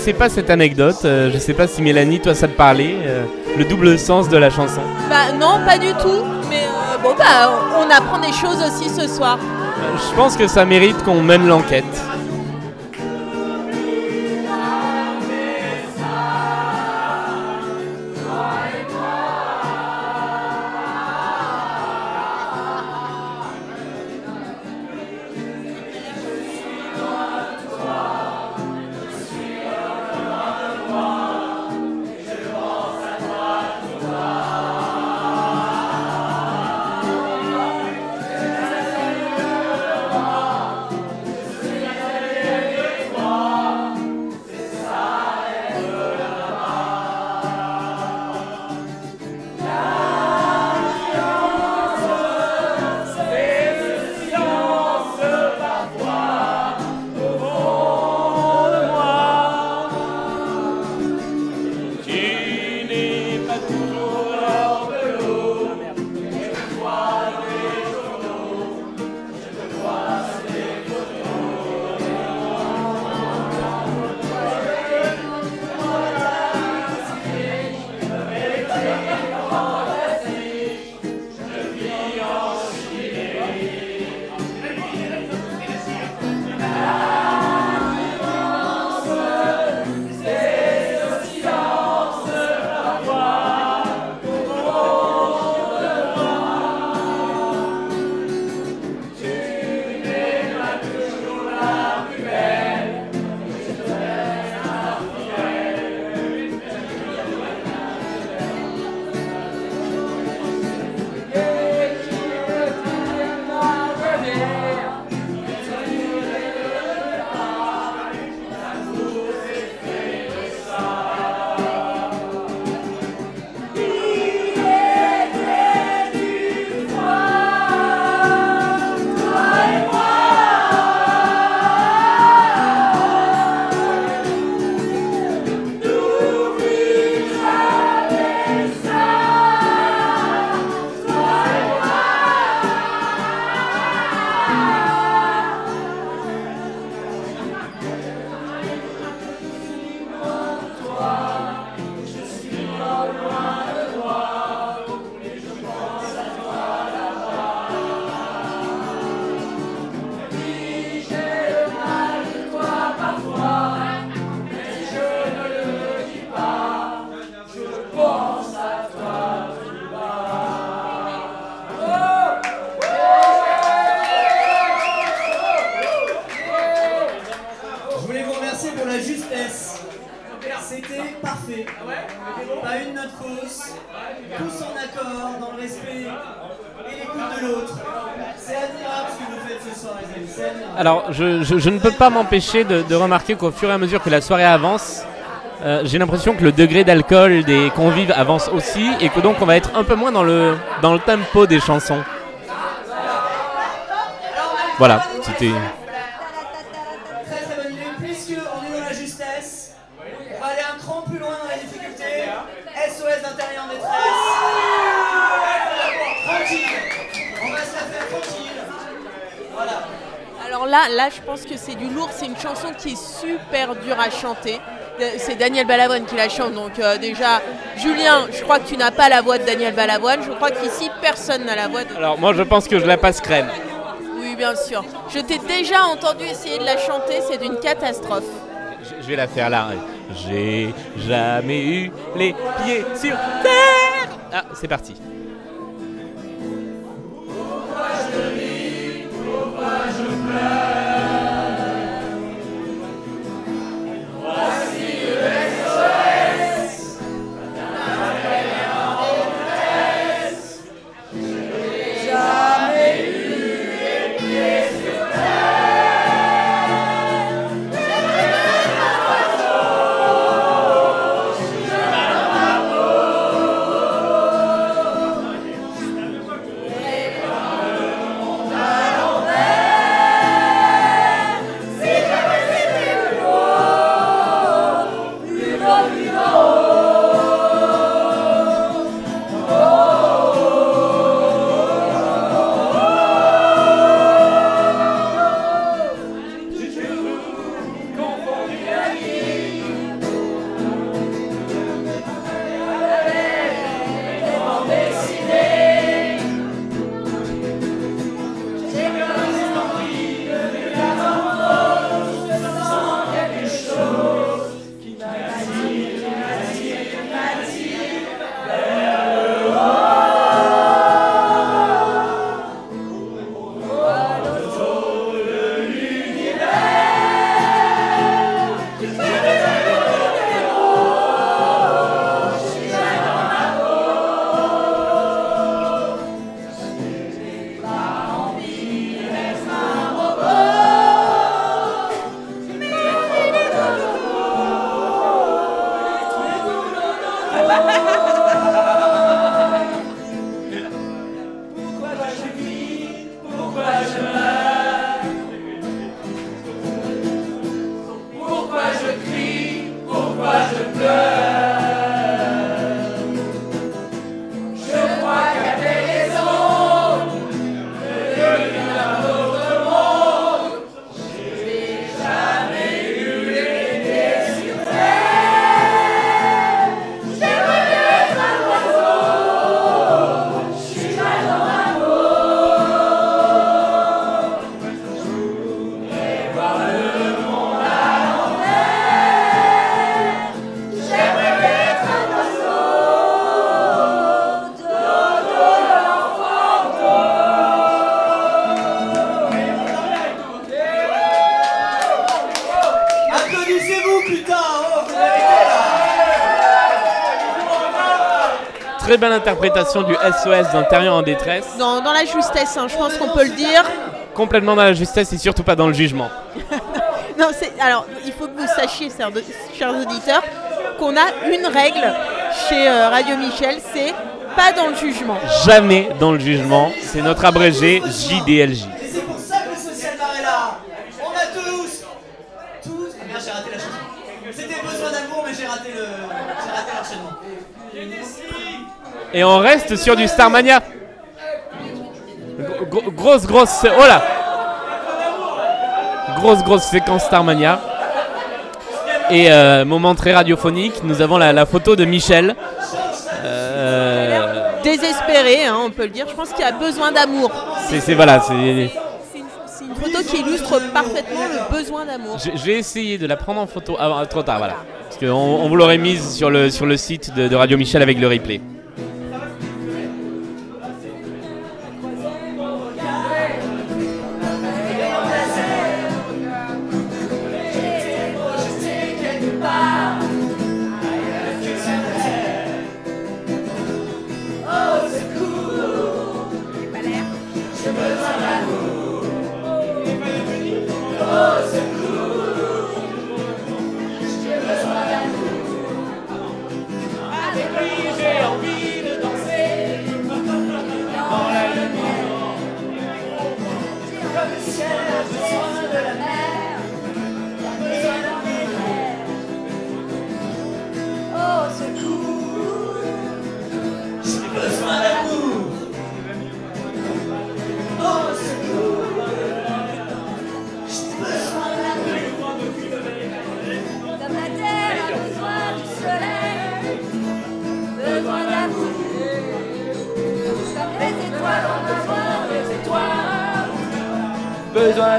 Connaissais pas cette anecdote, euh, je sais pas si Mélanie toi ça te parlait, euh, le double sens de la chanson. Bah non, pas du tout. Mais euh, bon, bah on apprend des choses aussi ce soir. Euh, Je pense que ça mérite qu'on mène l'enquête. Je, ne peux pas m'empêcher de, de remarquer qu'au fur et à mesure que la soirée avance, euh, j'ai l'impression que le degré d'alcool des convives avance aussi et que donc on va être un peu moins dans le, dans le tempo des chansons. Voilà, c'était. Très très bonne idée. Puisque on est dans la justesse, on va aller un cran plus loin dans la difficulté. SOS d'intérieur en détresse. Tranquille. On va se la faire tranquille. Voilà. Alors là, là, je pense que c'est du lourd. C'est une chanson qui est super dure à chanter. Euh, C'est Daniel Balavoine qui la chante. Donc euh, déjà, Julien, je crois que tu n'as pas la voix de Daniel Balavoine. Je crois qu'ici, personne n'a la voix de... Alors, moi je pense que je la passe crème. Oui, bien sûr. Je t'ai déjà entendu essayer de la chanter. C'est d'une catastrophe. Je, je vais la faire là. J'ai jamais eu les pieds sur terre. Ah, c'est parti. Belle interprétation du SOS d'intérieur en détresse. Dans, dans la justesse, hein, je pense qu'on peut le dire. Complètement dans la justesse et surtout pas dans le jugement. Non, c'est alors il faut que vous sachiez, chers, chers auditeurs, qu'on a une règle chez euh, Radio Michel, c'est pas dans le jugement. Jamais dans le jugement. C'est notre abrégé JDLJ. Et c'est pour ça que le social bar est là. On a tous, tous. Ah merde, j'ai raté la chanson. C'était besoin d'amour, mais j'ai raté le, j'ai raté l'enchaînement. Et on reste sur du Starmania. Gro- gro- grosse, grosse. Oh là Grosse, grosse séquence Starmania. Et euh, moment très radiophonique, nous avons la, la photo de Michel. Euh, Désespéré, hein, on peut le dire. Je pense qu'il a besoin d'amour. c'est voilà, c'est. Photo qui illustre parfaitement le besoin d'amour. J'ai essayé de la prendre en photo avant, trop tard, voilà. Parce qu'on on vous l'aurait mise sur le, sur le site de, de Radio Michel avec le replay.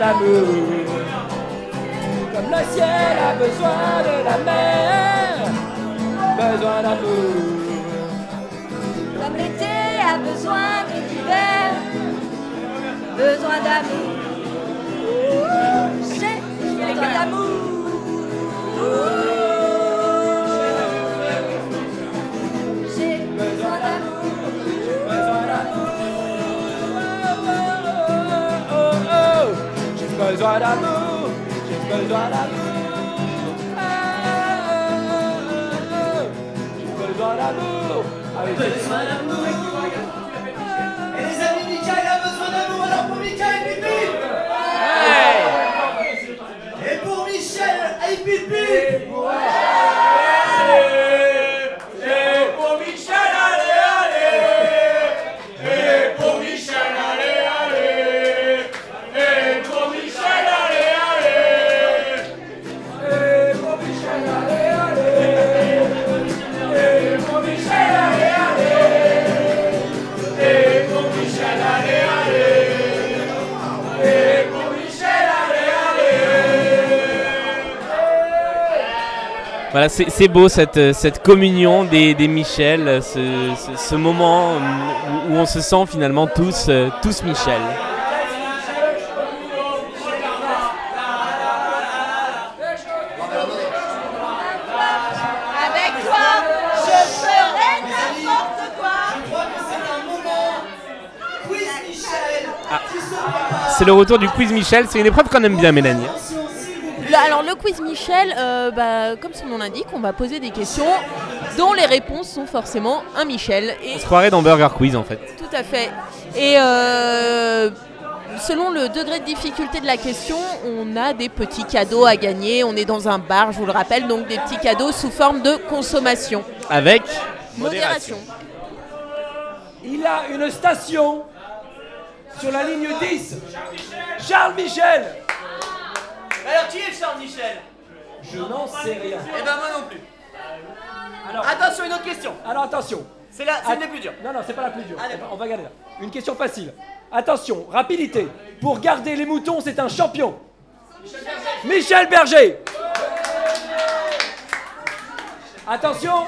Comme le ciel a besoin de la mer, besoin d'amour. Comme l'été a besoin de l'hiver, besoin d'amour. Besoin d'amour. J'ai besoin d'amour. J'ai besoin d'amour. Oui, j'ai Besoin d'amour. Et les amis, Michael a besoin d'amour, alors pour Michael, bip Et pour Michel, bip Voilà, c'est beau cette, euh, cette communion des, des Michel, euh, ce, ce- ce moment où, où on se sent finalement tous, euh, tous Michel. Avec toi, je ferai n'importe quoi. Je crois que c'est un moment quiz Michel qui se prépare. C'est le retour du quiz Michel, c'est une épreuve qu'on aime bien Mélanie. Le- quiz Michel, euh, bah, comme son nom l'indique, on va poser des questions dont les réponses sont forcément un Michel. Et On se croirait dans Burger Quiz en fait. tout à fait. Et euh, selon le degré de difficulté de la question, on a des petits cadeaux à gagner. On est dans un bar, je vous le rappelle, donc des petits cadeaux sous forme de consommation. Avec Modération. Il a une station sur la ligne 10. Charles Michel Alors qui est Charles Michel? Je n'en sais rien. Eh ben moi non plus. Alors, Attention, une autre question. alors attention. C'est la, c'est plus dures. Non, non, c'est pas la plus dure. Allez. On va garder là. Une question facile. Attention, rapidité. Pour garder les moutons, c'est un champion. Michel Berger. Attention,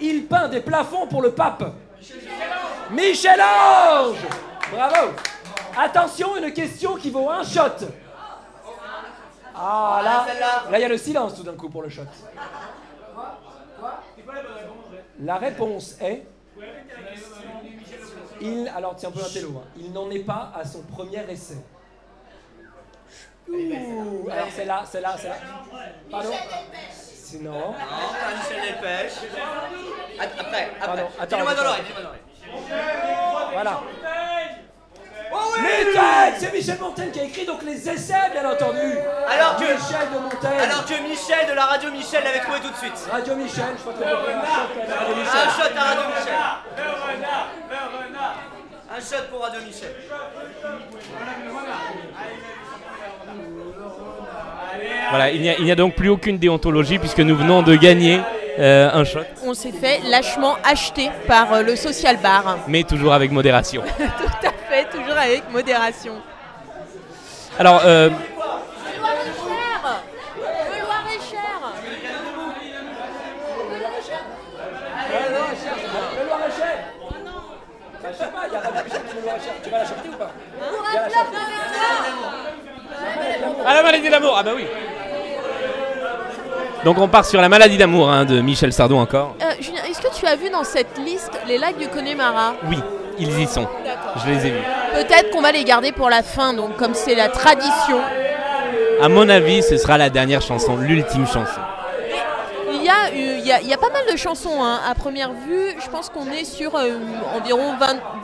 il peint des plafonds pour le pape. Michel Ange. Bravo. Attention, une question qui vaut un shot. Ah là, là il y a le silence tout d'un coup pour le shot. La réponse est. Il, alors tiens un peu un télo, hein. il n'en est pas à son premier essai. Ouh, alors c'est là, c'est là, c'est là. Pardon? C'est non. Non, pas Michel Delpech. Après, Pardon, après. attends, Dis-le-moi dans attends. l'oreille, dis-le-moi dans l'oreille. Voilà. Oh oui Michel C'est Michel Montaigne qui a écrit donc les essais, bien entendu. Alors que- Michel de Montaigne. Alors que Michel de la radio Michel l'avait trouvé tout de suite. Radio Michel, je crois que un shot à Radio Michel. Un shot à Radio Michel. Un shot pour Radio Michel. Voilà, il n'y a, donc plus aucune déontologie puisque nous venons de gagner euh, un shot, On s'est fait lâchement acheter par euh, le social bar. mais toujours avec modération. Tout à fait, toujours avec modération. Alors, euh, Le Loir-et-Cher Le Loir-et-Cher Le Loir-et-Cher Bah, Je sais pas, il y a Radio Michel qui est le Loir-et-Cher. Tu vas la chanter ou pas Pour un de victoire. ah la maladie d'amour, ah bah oui. Donc on part sur la maladie d'amour hein, de Michel Sardou encore. Euh, Julien, est-ce que tu as vu dans cette liste les lacs du Connemara? Oui, ils y sont. Je les ai vus. Peut-être qu'on va les garder pour la fin, donc comme c'est la tradition. À mon avis, ce sera la dernière chanson, l'ultime chanson. Il y a, il y a, il y a pas mal de chansons hein. à première vue. Je pense qu'on est sur euh, environ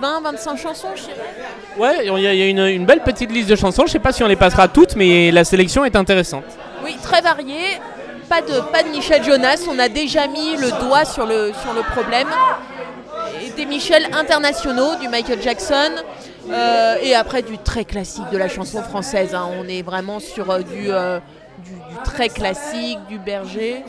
20-25 chansons. je pas. Ouais, il y a, il y a une, une belle petite liste de chansons. Je sais pas si on les passera toutes, mais la sélection est intéressante. Oui, très varié. Pas de, pas de Michel Jonas. On a déjà mis le doigt sur le, sur le problème. Des Michel internationaux, du Michael Jackson. euh, et après du très classique de la chanson française. hein. On est vraiment sur euh, du, euh, du, du très classique, du berger.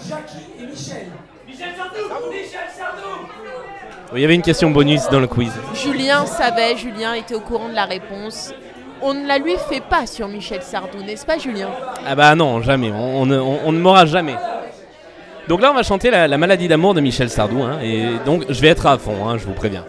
Il y avait une question bonus dans le quiz. Julien savait, Julien était au courant de la réponse. on ne la lui fait pas sur Michel Sardou, n'est-ce pas Julien? Ah bah non, jamais. On, on ne- on- on ne m'aura jamais. Donc là, on va chanter la, la maladie d'amour de Michel Sardou. hein, et donc, je vais être à fond, hein, je vous préviens.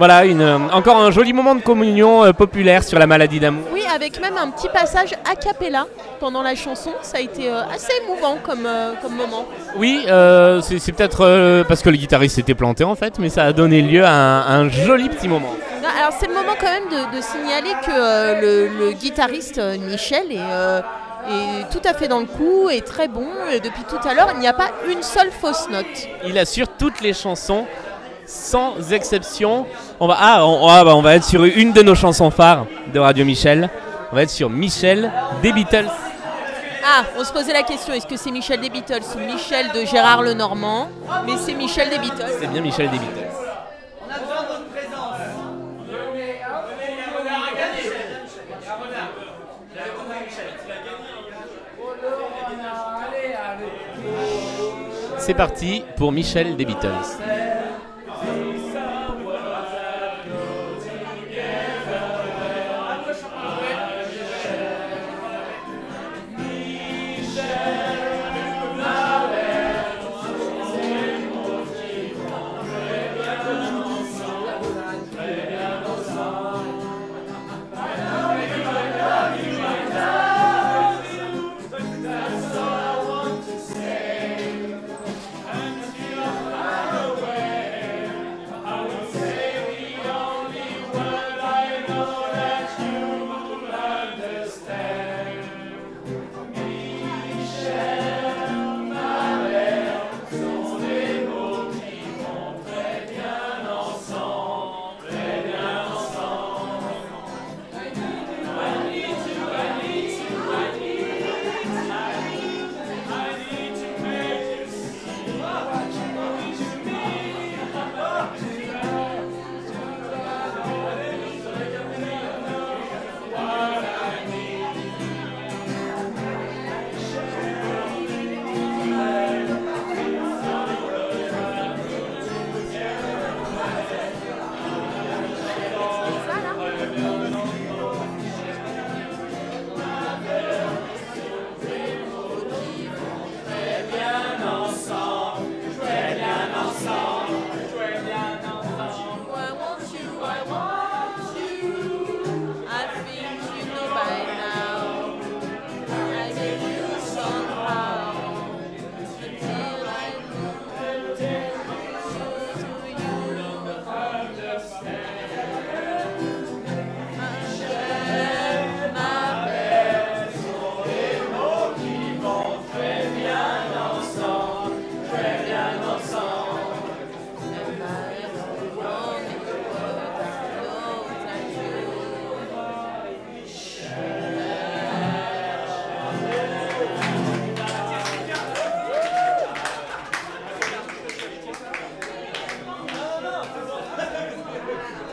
Voilà, une, euh, encore un joli moment de communion euh, populaire sur la maladie d'amour. Oui, avec même un petit passage a cappella pendant la chanson. Ça a été euh, assez émouvant comme, euh, comme moment. Oui, euh, c'est c'est peut-être euh, parce que le guitariste s'était planté en fait, mais ça a donné lieu à un, à un joli petit moment. Non, Alors c'est le moment quand même de, de signaler que euh, le, le guitariste euh, Michel est, euh, est tout à fait dans le coup, est très bon. Et depuis tout à l'heure, il n'y a pas une seule fausse note. Il assure toutes les chansons sans exception. On va, ah, on, ah, bah, on va être sur une de nos chansons phares de Radio Michel. On va être sur Michel des Beatles. Ah, on se posait la question, est-ce que c'est Michel des Beatles ou Michel de Gérard Lenormand? Mais c'est Michel des Beatles. C'est bien Michel des Beatles. On a besoin de votre présence. C'est parti pour Michel des Beatles.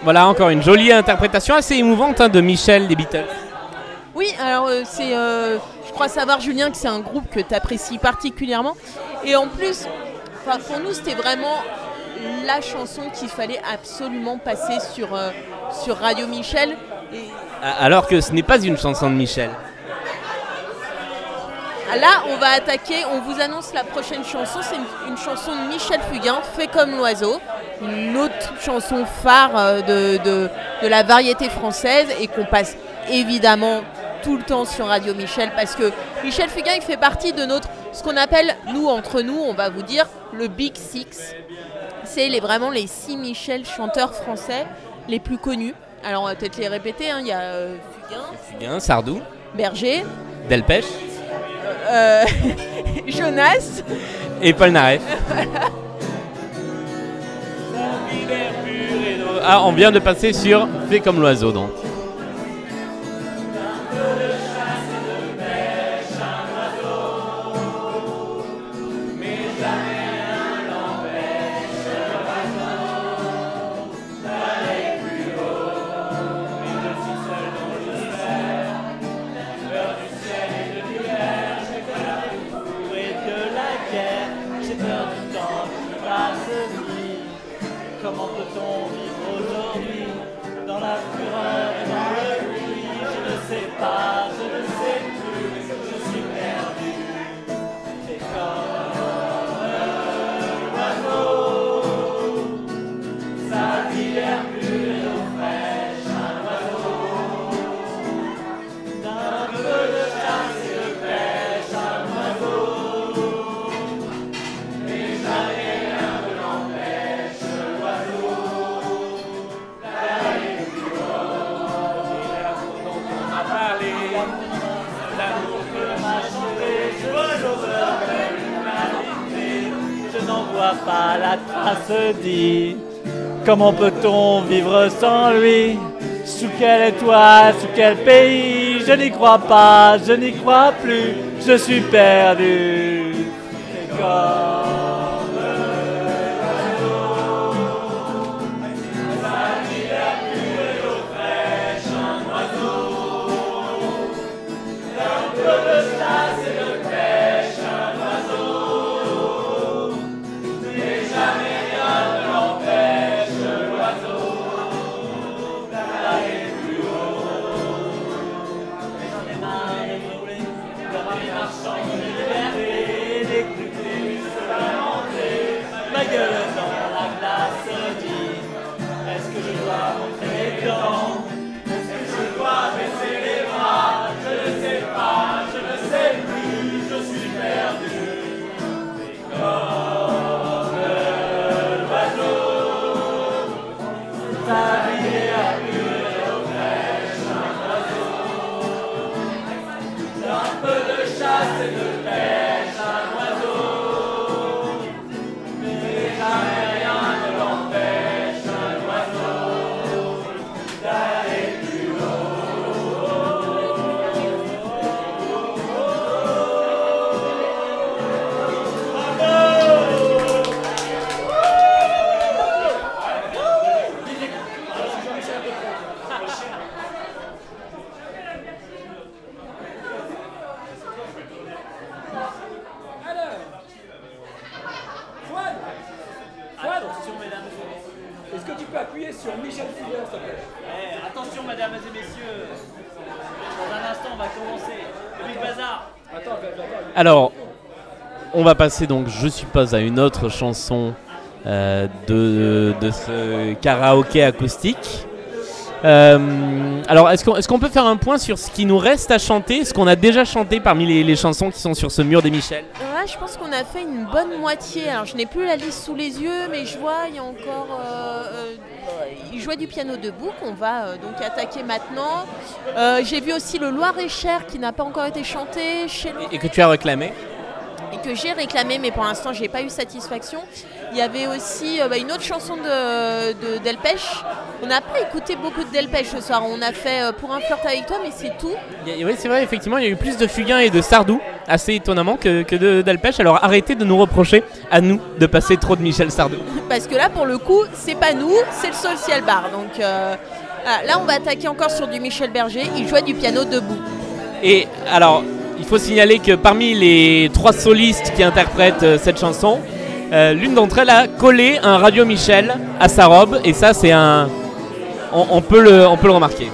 Voilà encore une jolie interprétation assez émouvante hein, de Michel des Beatles. Oui, alors euh, c'est, euh, je crois savoir Julien que c'est un groupe que tu apprécies particulièrement. Et en plus, pour nous c'était vraiment la chanson qu'il fallait absolument passer sur, euh, sur Radio Michel. Et Alors que ce n'est pas une chanson de Michel. là, on va attaquer, on vous annonce la prochaine chanson, c'est une, une chanson de Michel Fugain, Fait comme l'oiseau, une autre chanson phare euh, de, de- de la variété française et qu'on passe évidemment tout le temps sur Radio Michel parce que Michel Fugain il fait partie de notre, ce qu'on appelle, nous entre nous, on va vous dire, le Big Six. C'est les, vraiment les six Michel chanteurs français les plus connus. Alors on va peut-être les répéter, hein. il y a euh, Fugain, Fugain, Sardou, Berger, Delpech euh, Jonas, et Paul Naref. Ah, on vient de passer sur Fait comme l'oiseau donc. Comment peut-on vivre sans lui? Sous quelle étoile, sous quel pays? Je n'y crois pas, je n'y crois plus, je suis perdu. Va passer donc, je suppose, à une autre chanson euh, de, de ce karaoké acoustique. Euh, alors, est-ce qu'on peut faire un point sur ce qui nous reste à chanter, ce qu'on a déjà chanté parmi les, les chansons qui sont sur ce mur des Michel? Ouais, je pense qu'on a fait une bonne moitié. Alors, je n'ai plus la liste sous les yeux, mais je vois, il y a encore. euh, il jouait du piano debout qu'on va euh, donc attaquer maintenant. J'ai vu aussi le Loir-et-Cher qui n'a pas encore été chanté chez et que tu as réclamé? Et que j'ai réclamé, mais pour l'instant j'ai pas eu satisfaction. Il y avait aussi euh, bah, une autre chanson de, de Delpech. On n'a pas écouté beaucoup de Delpech ce soir. On a fait euh, Pour un flirt avec toi, mais c'est tout. Oui, c'est vrai, effectivement, il y a eu plus de Fugain et de Sardou, assez étonnamment, que, que de d'Alpèche. Alors arrêtez de nous reprocher, à nous, de passer trop de Michel Sardou. Parce que là, pour le coup, c'est pas nous, c'est le social bar. Donc euh, voilà. là, on va attaquer encore sur du Michel Berger. Il jouait du piano debout. Et alors, il faut signaler que parmi les trois solistes qui interprètent euh, cette chanson, euh, l'une d'entre elles a collé un Radio Michel à sa robe, et ça, c'est un. On, on peut le, on peut le remarquer.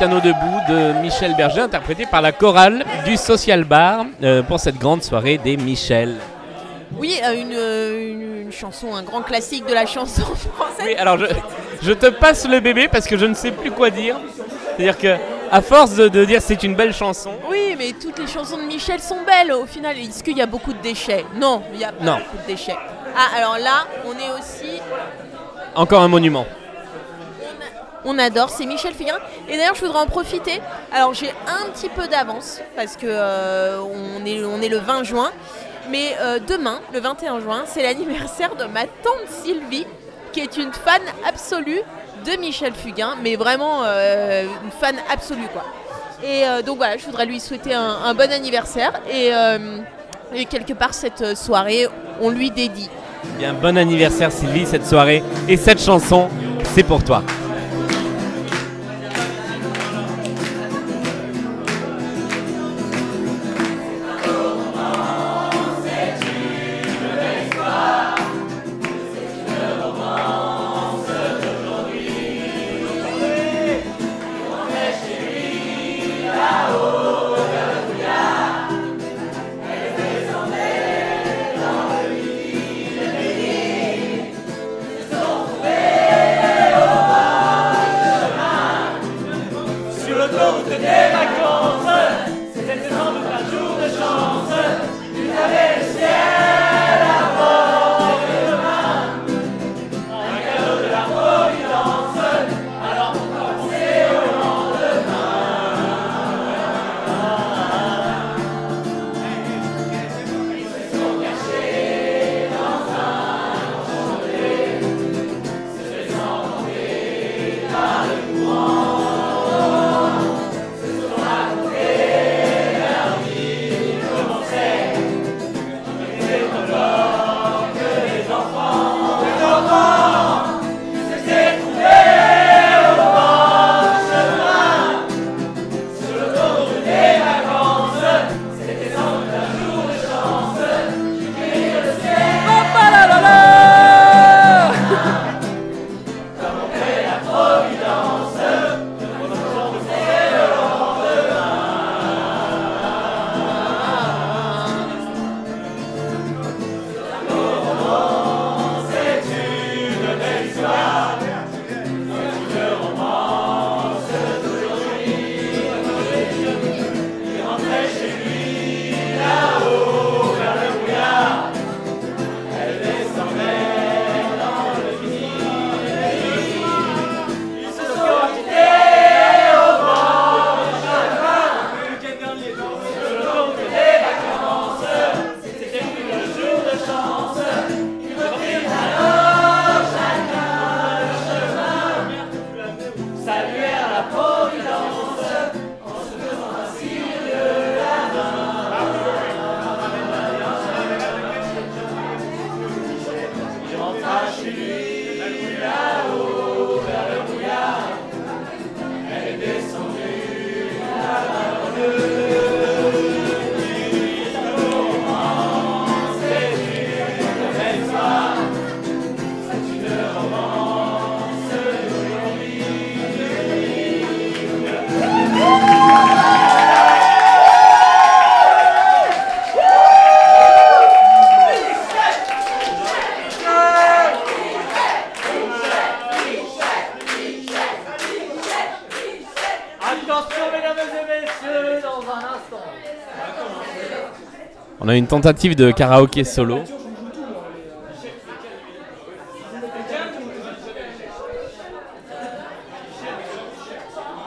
Piano debout de Michel Berger, interprété par la chorale du Social Bar euh, pour cette grande soirée des Michel. Oui, euh, une, euh, une- une chanson, un grand classique de la chanson française. Oui, alors je, je te passe le bébé parce que je ne sais plus quoi dire. C'est-à-dire que, à force de, de dire c'est une belle chanson, Oui, mais toutes les chansons de Michel sont belles au final. Est-ce qu'il y a beaucoup de déchets? Non, il n'y a pas Non. beaucoup de déchets. Ah, alors là, on est aussi. encore un monument. On adore, c'est Michel Fugain. Et d'ailleurs, je voudrais en profiter. Alors, j'ai un petit peu d'avance parce que euh, on, est, le 20 juin. Mais euh, demain, le 21 juin, c'est l'anniversaire de ma tante Sylvie, qui est une fan absolue de Michel Fugain, mais vraiment euh, une fan absolue, quoi. Et donc voilà, je voudrais lui souhaiter un, bon anniversaire. Et, et quelque part, cette soirée, on lui dédie. Bien, bon anniversaire Sylvie, cette soirée. Et cette chanson, c'est pour toi. A une tentative de karaoké solo.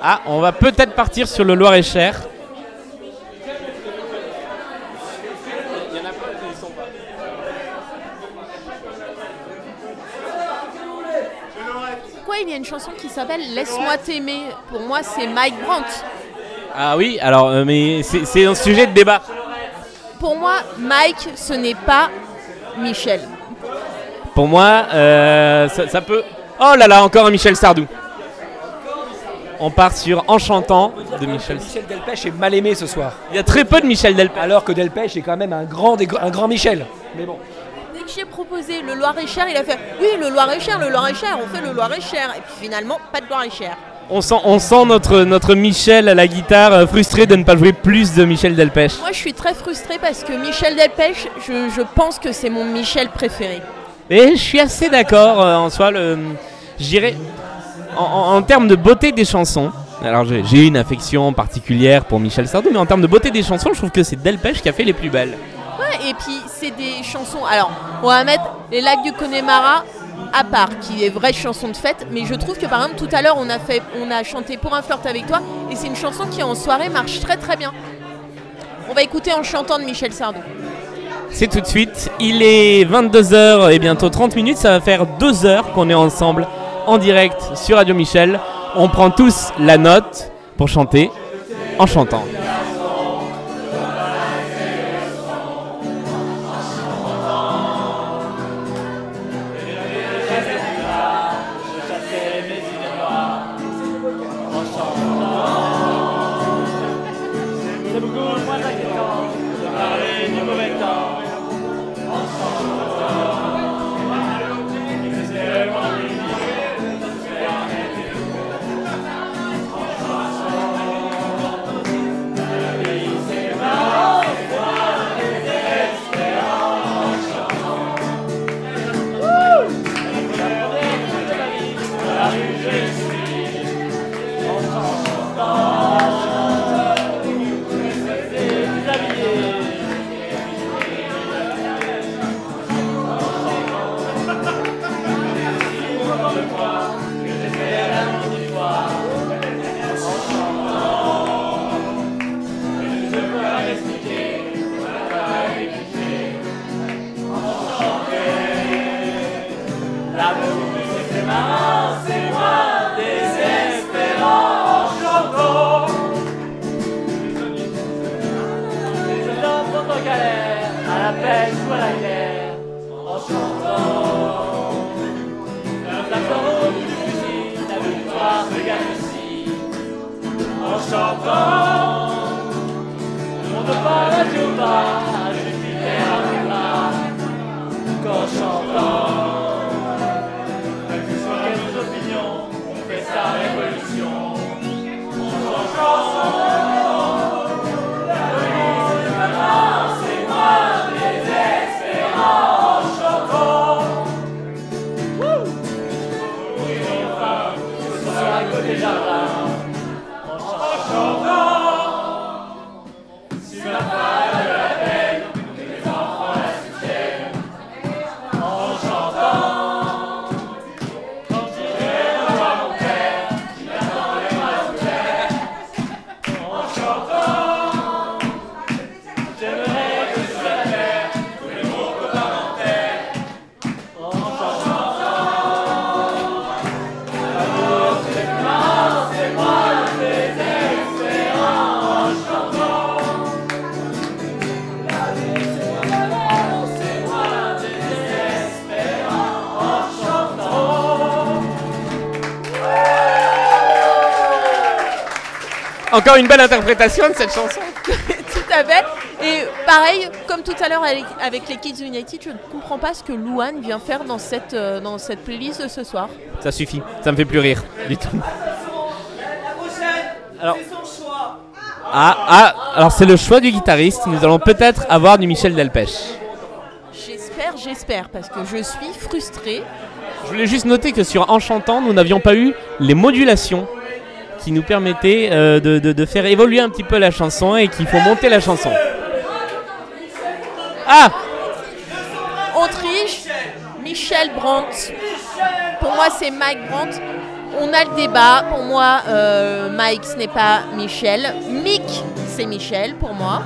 Ah, on va peut-être partir sur le Loir-et-Cher. Pourquoi il y a une chanson qui s'appelle Laisse-moi t'aimer? Pour moi, c'est Mike Brandt. Ah oui, alors, euh, mais c'est un sujet de débat. Pour moi, Mike, ce n'est pas Michel. Pour moi, euh, ça, ça peut. Oh là là, encore un Michel Sardou. On part sur Enchantant de Michel. Michel Delpech est mal aimé ce soir. Il y a très peu de Michel Delpech. Alors que Delpech est quand même un grand, un grand Michel. Mais bon. Dès que j'ai proposé le Loir-et-Cher, il a fait Oui, le Loir-et-Cher, le Loir-et-Cher, on fait le Loir-et-Cher. Et puis finalement, pas de Loir-et-Cher. On sent, on sent notre, notre Michel à la guitare euh, frustré de ne pas jouer plus de Michel Delpech. Moi, je suis très frustrée parce que Michel Delpech, je, je pense que c'est mon Michel préféré. Et je suis assez d'accord euh, en soi. Le, en, en- en termes de beauté des chansons, alors j'ai j'ai une affection particulière pour Michel Sardou, mais en termes de beauté des chansons, je trouve que c'est Delpech qui a fait les plus belles. Ouais, et puis c'est des chansons. Alors, on va mettre Les Lacs du Connemara à part, qui est vraie chanson de fête. Mais je trouve que par exemple, tout à l'heure, on a fait, on a chanté Pour un flirt avec toi, et c'est une chanson qui en soirée marche très très bien. On va écouter en chantant de Michel Sardou. C'est tout de suite. Il est 22h et bientôt 30 minutes. Ça va faire 2 heures qu'on est ensemble en direct sur Radio Michel. On prend tous la note pour chanter en chantant. Encore une belle interprétation de cette chanson. tout à fait. Et pareil, comme tout à l'heure avec- les Kids United, je ne comprends pas ce que Louane vient faire dans cette, euh, dans cette playlist de ce soir. Ça suffit, ça me fait plus rire du tout. Alors, ah, ah, alors c'est le choix du guitariste. Nous allons peut-être avoir du Michel Delpech. J'espère, j'espère, parce que je suis frustrée. Je voulais juste noter que sur Enchantant, nous n'avions pas eu les modulations qui nous permettaient euh, de, de- de faire évoluer un petit peu la chanson et qui font monter la chanson. Ah Autriche, Michel Brandt. Pour moi, c'est Mike Brandt. On a le débat. Pour moi, euh, Mike, ce n'est pas Michel. Mick, c'est Michel pour moi.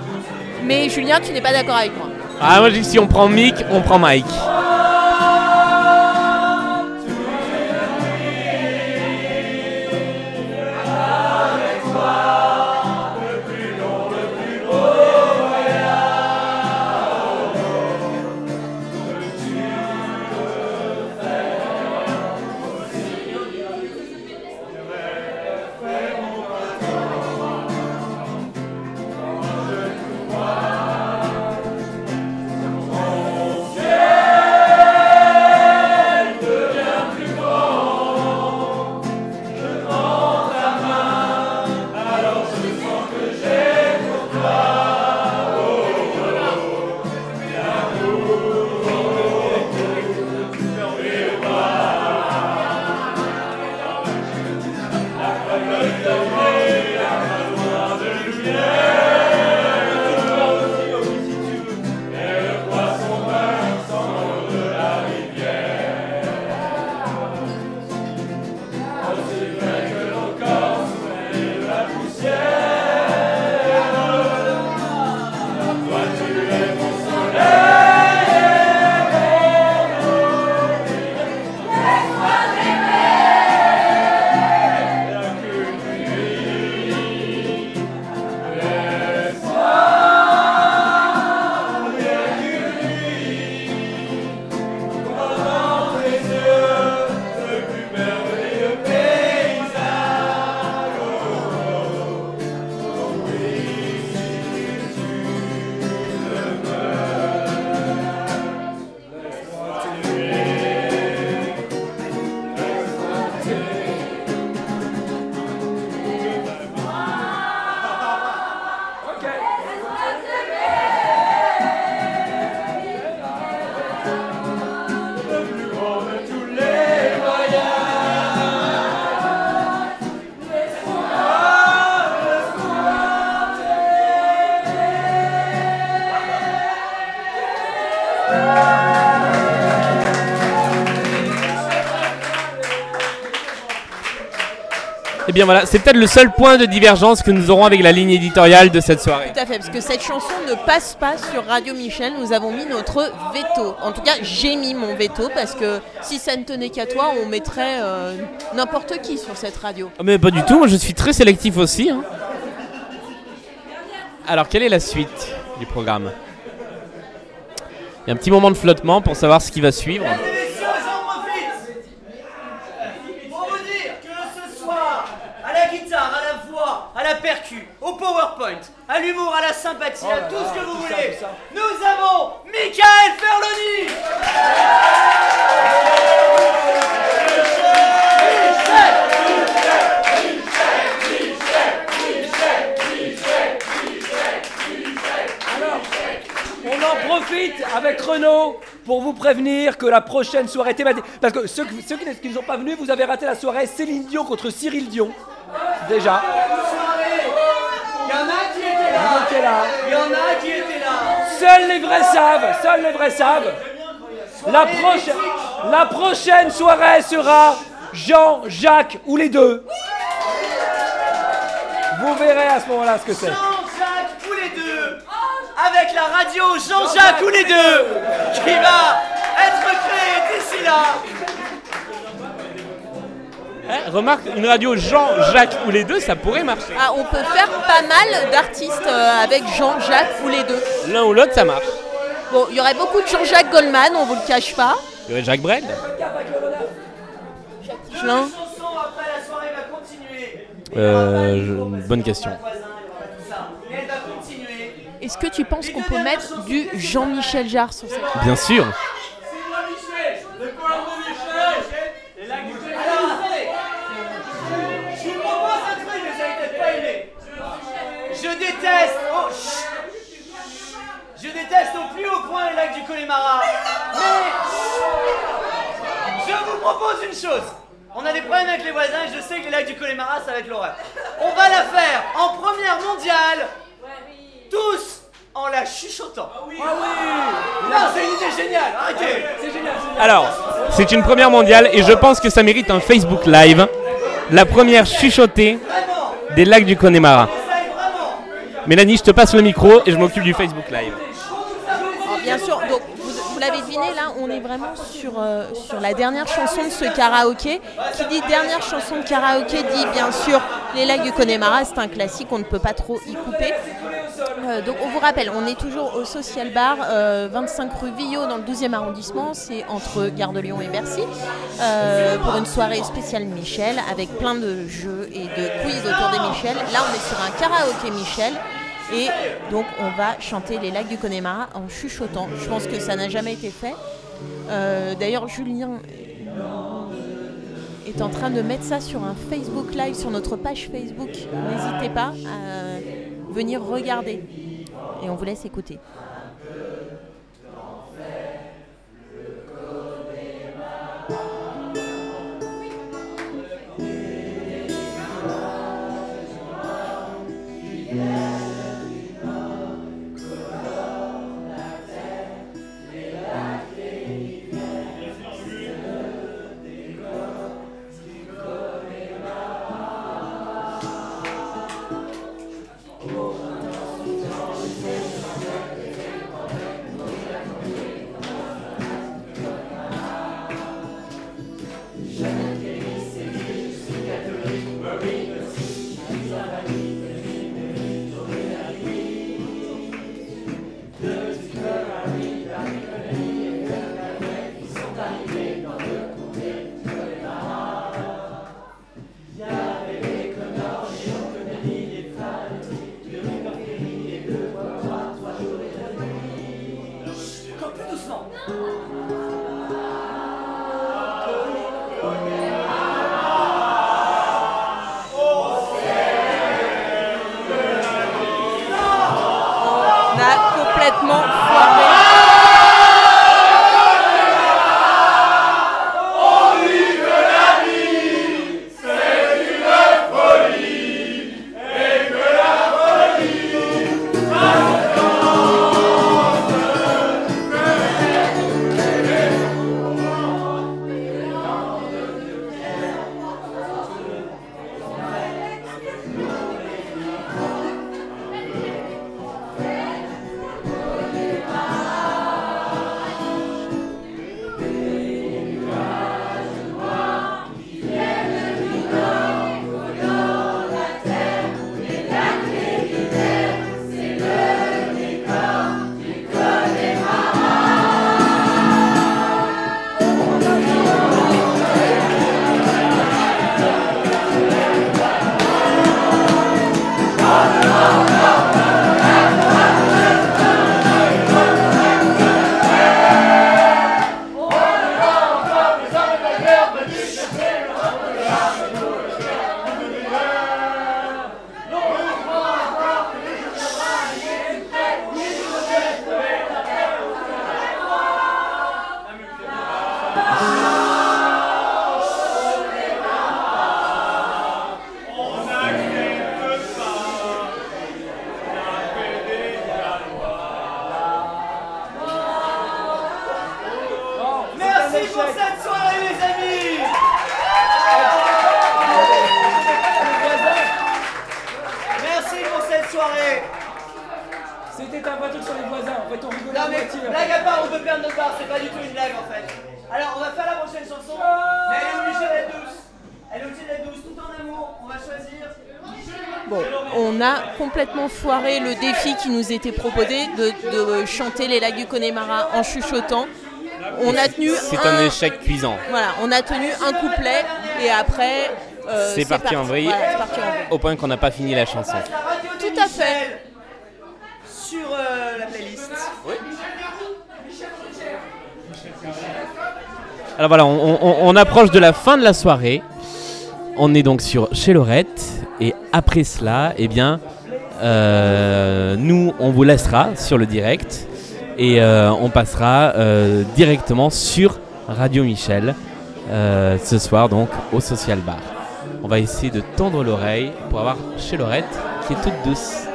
Mais Julien, tu n'es pas d'accord avec moi. Ah, moi je dis si on prend Mick, on prend Mike. Bien voilà, c'est peut-être le seul point de divergence que nous aurons avec la ligne éditoriale de cette soirée. Tout à fait, parce que cette chanson ne passe pas sur Radio Michel. Nous avons mis notre veto. En tout cas, j'ai mis mon veto parce que si ça ne tenait qu'à toi, on mettrait euh, n'importe qui sur cette radio. Ah, Mais pas du tout, moi je suis très sélectif aussi. hein. Alors, quelle est la suite du programme? Il y a un petit moment de flottement pour savoir ce qui va suivre. Messieurs, j'en profite pour vous dire que ce soir, à la guitare, à la voix, à la percu, au PowerPoint, à l'humour, à la sympathie, Oh à là tout là, ce que vous tout ça, voulez, tout ça. nous avons Michael Ferloni Alors, on en profite avec Renaud pour vous prévenir que la prochaine soirée thématique. Parce que ceux, qui- ceux qui, qui ne sont pas venus, vous avez raté la soirée Céline Dion contre Cyril Dion. Déjà. Il y en a qui étaient là. Il y en a qui étaient là Seuls les vrais savent, seuls les vrais savent. La, prochaine, la prochaine soirée sera Jean, Jacques ou les deux. Vous verrez à ce moment-là ce que c'est. Jean-Jacques ou les deux Avec la radio Jean-Jacques ou les deux Qui va être créée d'ici là Eh, remarque, une radio Jean, Jacques ou les deux, ça pourrait marcher. Ah, on peut faire pas mal d'artistes euh, avec Jean-Jacques ou les deux. L'un ou l'autre, ça marche. Bon, il y aurait beaucoup de Jean-Jacques Goldman, on vous le cache pas. Il y aurait Jacques Brel. Michelin. Euh, je- bonne question. Et elle va continuer. Est-ce que tu penses qu'on peut mettre du Jean-Michel Jarre sur cette Bien sûr. Je vous propose un truc, mais vous allez peut-être pas aimer. Je déteste. Oh, chut. Je déteste au plus haut point les lacs du Connemara. Mais je vous propose une chose. On a des problèmes avec les voisins et je sais que les lacs du Connemara, ça va être l'horreur. On va la faire en première mondiale. Tous en la chuchotant. Ah oui Non, c'est une idée géniale, arrêtez C'est génial, Alors, c'est une première mondiale et je pense que ça mérite un Facebook Live. La première chuchotée des lacs du Connemara. Mélanie, je te passe le micro et je m'occupe du Facebook Live. Alors, bien sûr, donc vous, l'avez deviné, là, on est vraiment sur, euh, sur la dernière chanson de ce karaoké. Qui dit dernière chanson de karaoké dit bien sûr Les lacs du Connemara, c'est un classique, on ne peut pas trop y couper. Euh, donc on vous rappelle, on est toujours au Social Bar, euh, 25 rue Villot dans le 12e arrondissement, c'est entre Gare de Lyon et Bercy, euh, pour une soirée spéciale Michel avec plein de jeux et de quiz autour des Michel. Là on est sur un karaoké Michel. Et donc on va chanter les lacs du Connemara en chuchotant. Je pense que ça n'a jamais été fait. Euh, D'ailleurs Julien est en train de mettre ça sur un Facebook Live sur notre page Facebook. N'hésitez pas à venir regarder. Et on vous laisse écouter. Complètement foiré le défi qui nous était proposé de, de chanter les lacs du Connemara en chuchotant. On a tenu C'est un échec cuisant. Voilà, on a tenu un couplet et après euh, c'est parti en vrille, Voilà, c'est parti en vrille. au point qu'on n'a pas fini la chanson. Tout à fait. Sur euh, la playlist. Alors voilà, on, on- on approche de la fin de la soirée. On est donc sur chez Lorette. Et après cela, eh bien, nous, on vous laissera sur le direct. Et euh, on passera euh, directement sur Radio Michel. euh, ce soir, donc, au Social Bar. On va essayer de tendre l'oreille pour avoir chez Lorette qui est toute douce.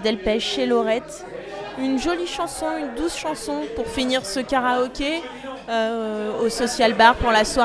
Delpech et Laurette. Une jolie chanson, une douce chanson pour finir ce karaoké euh, au Social Bar pour la soirée.